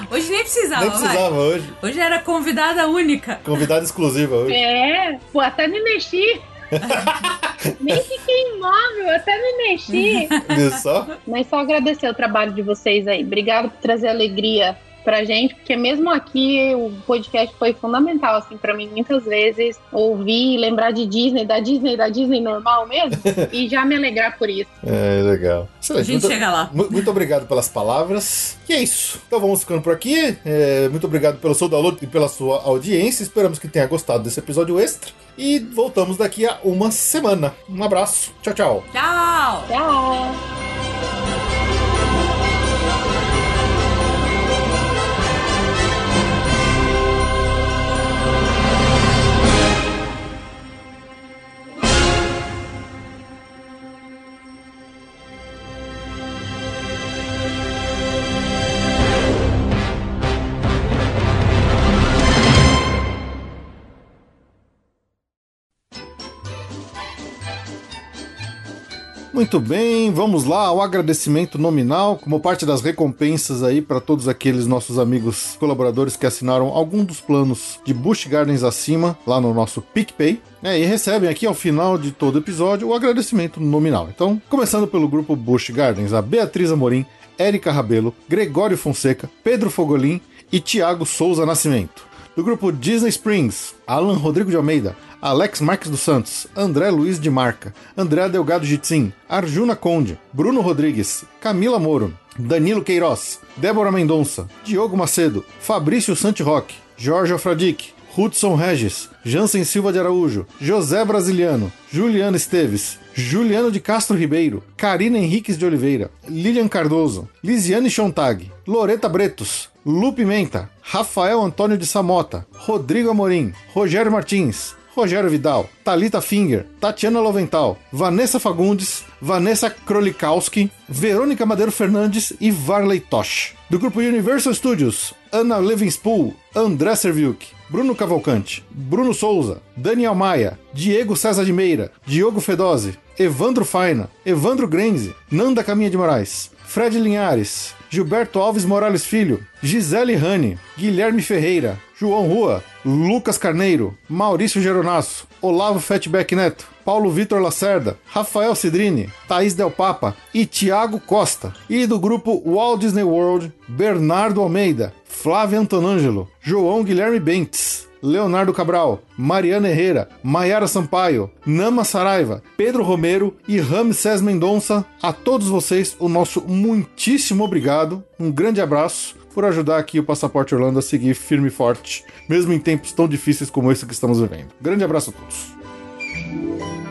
Hoje nem precisava, Nem vai. precisava hoje. Hoje era convidada única. Convidada exclusiva hoje. É, pô, até me mexi. <laughs> Nem fiquei imóvel, até me mexi. Viu só? Mas só agradecer o trabalho de vocês aí. Obrigado por trazer alegria pra gente, porque mesmo aqui o podcast foi fundamental, assim, pra mim, muitas vezes, ouvir, lembrar de Disney, da Disney, da Disney normal mesmo, <laughs> e já me alegrar por isso. É, legal. A Excelente. gente Muito- chega lá. Mu- Muito obrigado pelas palavras. E é isso. Então vamos ficando por aqui. É, muito obrigado pelo seu download e pela sua audiência. Esperamos que tenha gostado desse episódio extra. E voltamos daqui a uma semana. Um abraço. Tchau, tchau. Tchau! Tchau! Muito bem, vamos lá ao agradecimento nominal, como parte das recompensas aí para todos aqueles nossos amigos colaboradores que assinaram algum dos planos de Bush Gardens acima, lá no nosso PicPay. É, e recebem aqui ao final de todo episódio o agradecimento nominal. Então, começando pelo grupo Bush Gardens, a Beatriz Amorim, Érica Rabelo, Gregório Fonseca, Pedro Fogolin e Tiago Souza Nascimento. Do grupo Disney Springs, Alan Rodrigo de Almeida, Alex Marques dos Santos, André Luiz de Marca, André Delgado Jitsin, Arjuna Conde, Bruno Rodrigues, Camila Moro, Danilo Queiroz, Débora Mendonça, Diogo Macedo, Fabrício Santiroque, Jorge Alfradique, Hudson Regis, Jansen Silva de Araújo, José Brasiliano, Juliano Esteves, Juliano de Castro Ribeiro, Karina Henriques de Oliveira, Lilian Cardoso, Lisiane Chontag, Loreta Bretos, Lu Pimenta, Rafael Antônio de Samota, Rodrigo Amorim, Rogério Martins, Rogério Vidal, Talita Finger, Tatiana Lovental, Vanessa Fagundes, Vanessa Krolikowski, Verônica Madeiro Fernandes e Varley Tosh. Do grupo Universal Studios, Ana Levinspool, André Serviuk, Bruno Cavalcante, Bruno Souza, Daniel Maia, Diego César de Meira, Diogo Fedose, Evandro Faina, Evandro Grenze, Nanda Caminha de Moraes, Fred Linhares, Gilberto Alves Morales Filho, Gisele Rani, Guilherme Ferreira, João Rua, Lucas Carneiro, Maurício Geronasso, Olavo Fatback Neto, Paulo Vitor Lacerda, Rafael Cidrini, Thaís Del Papa e Tiago Costa. E do grupo Walt Disney World, Bernardo Almeida, Flávio Antonângelo, João Guilherme Bentes, Leonardo Cabral, Mariana Herrera, Maiara Sampaio, Nama Saraiva, Pedro Romero e Ramsés Mendonça. A todos vocês, o nosso muitíssimo obrigado. Um grande abraço por ajudar aqui o Passaporte Orlando a seguir firme e forte, mesmo em tempos tão difíceis como esse que estamos vivendo. Grande abraço a todos.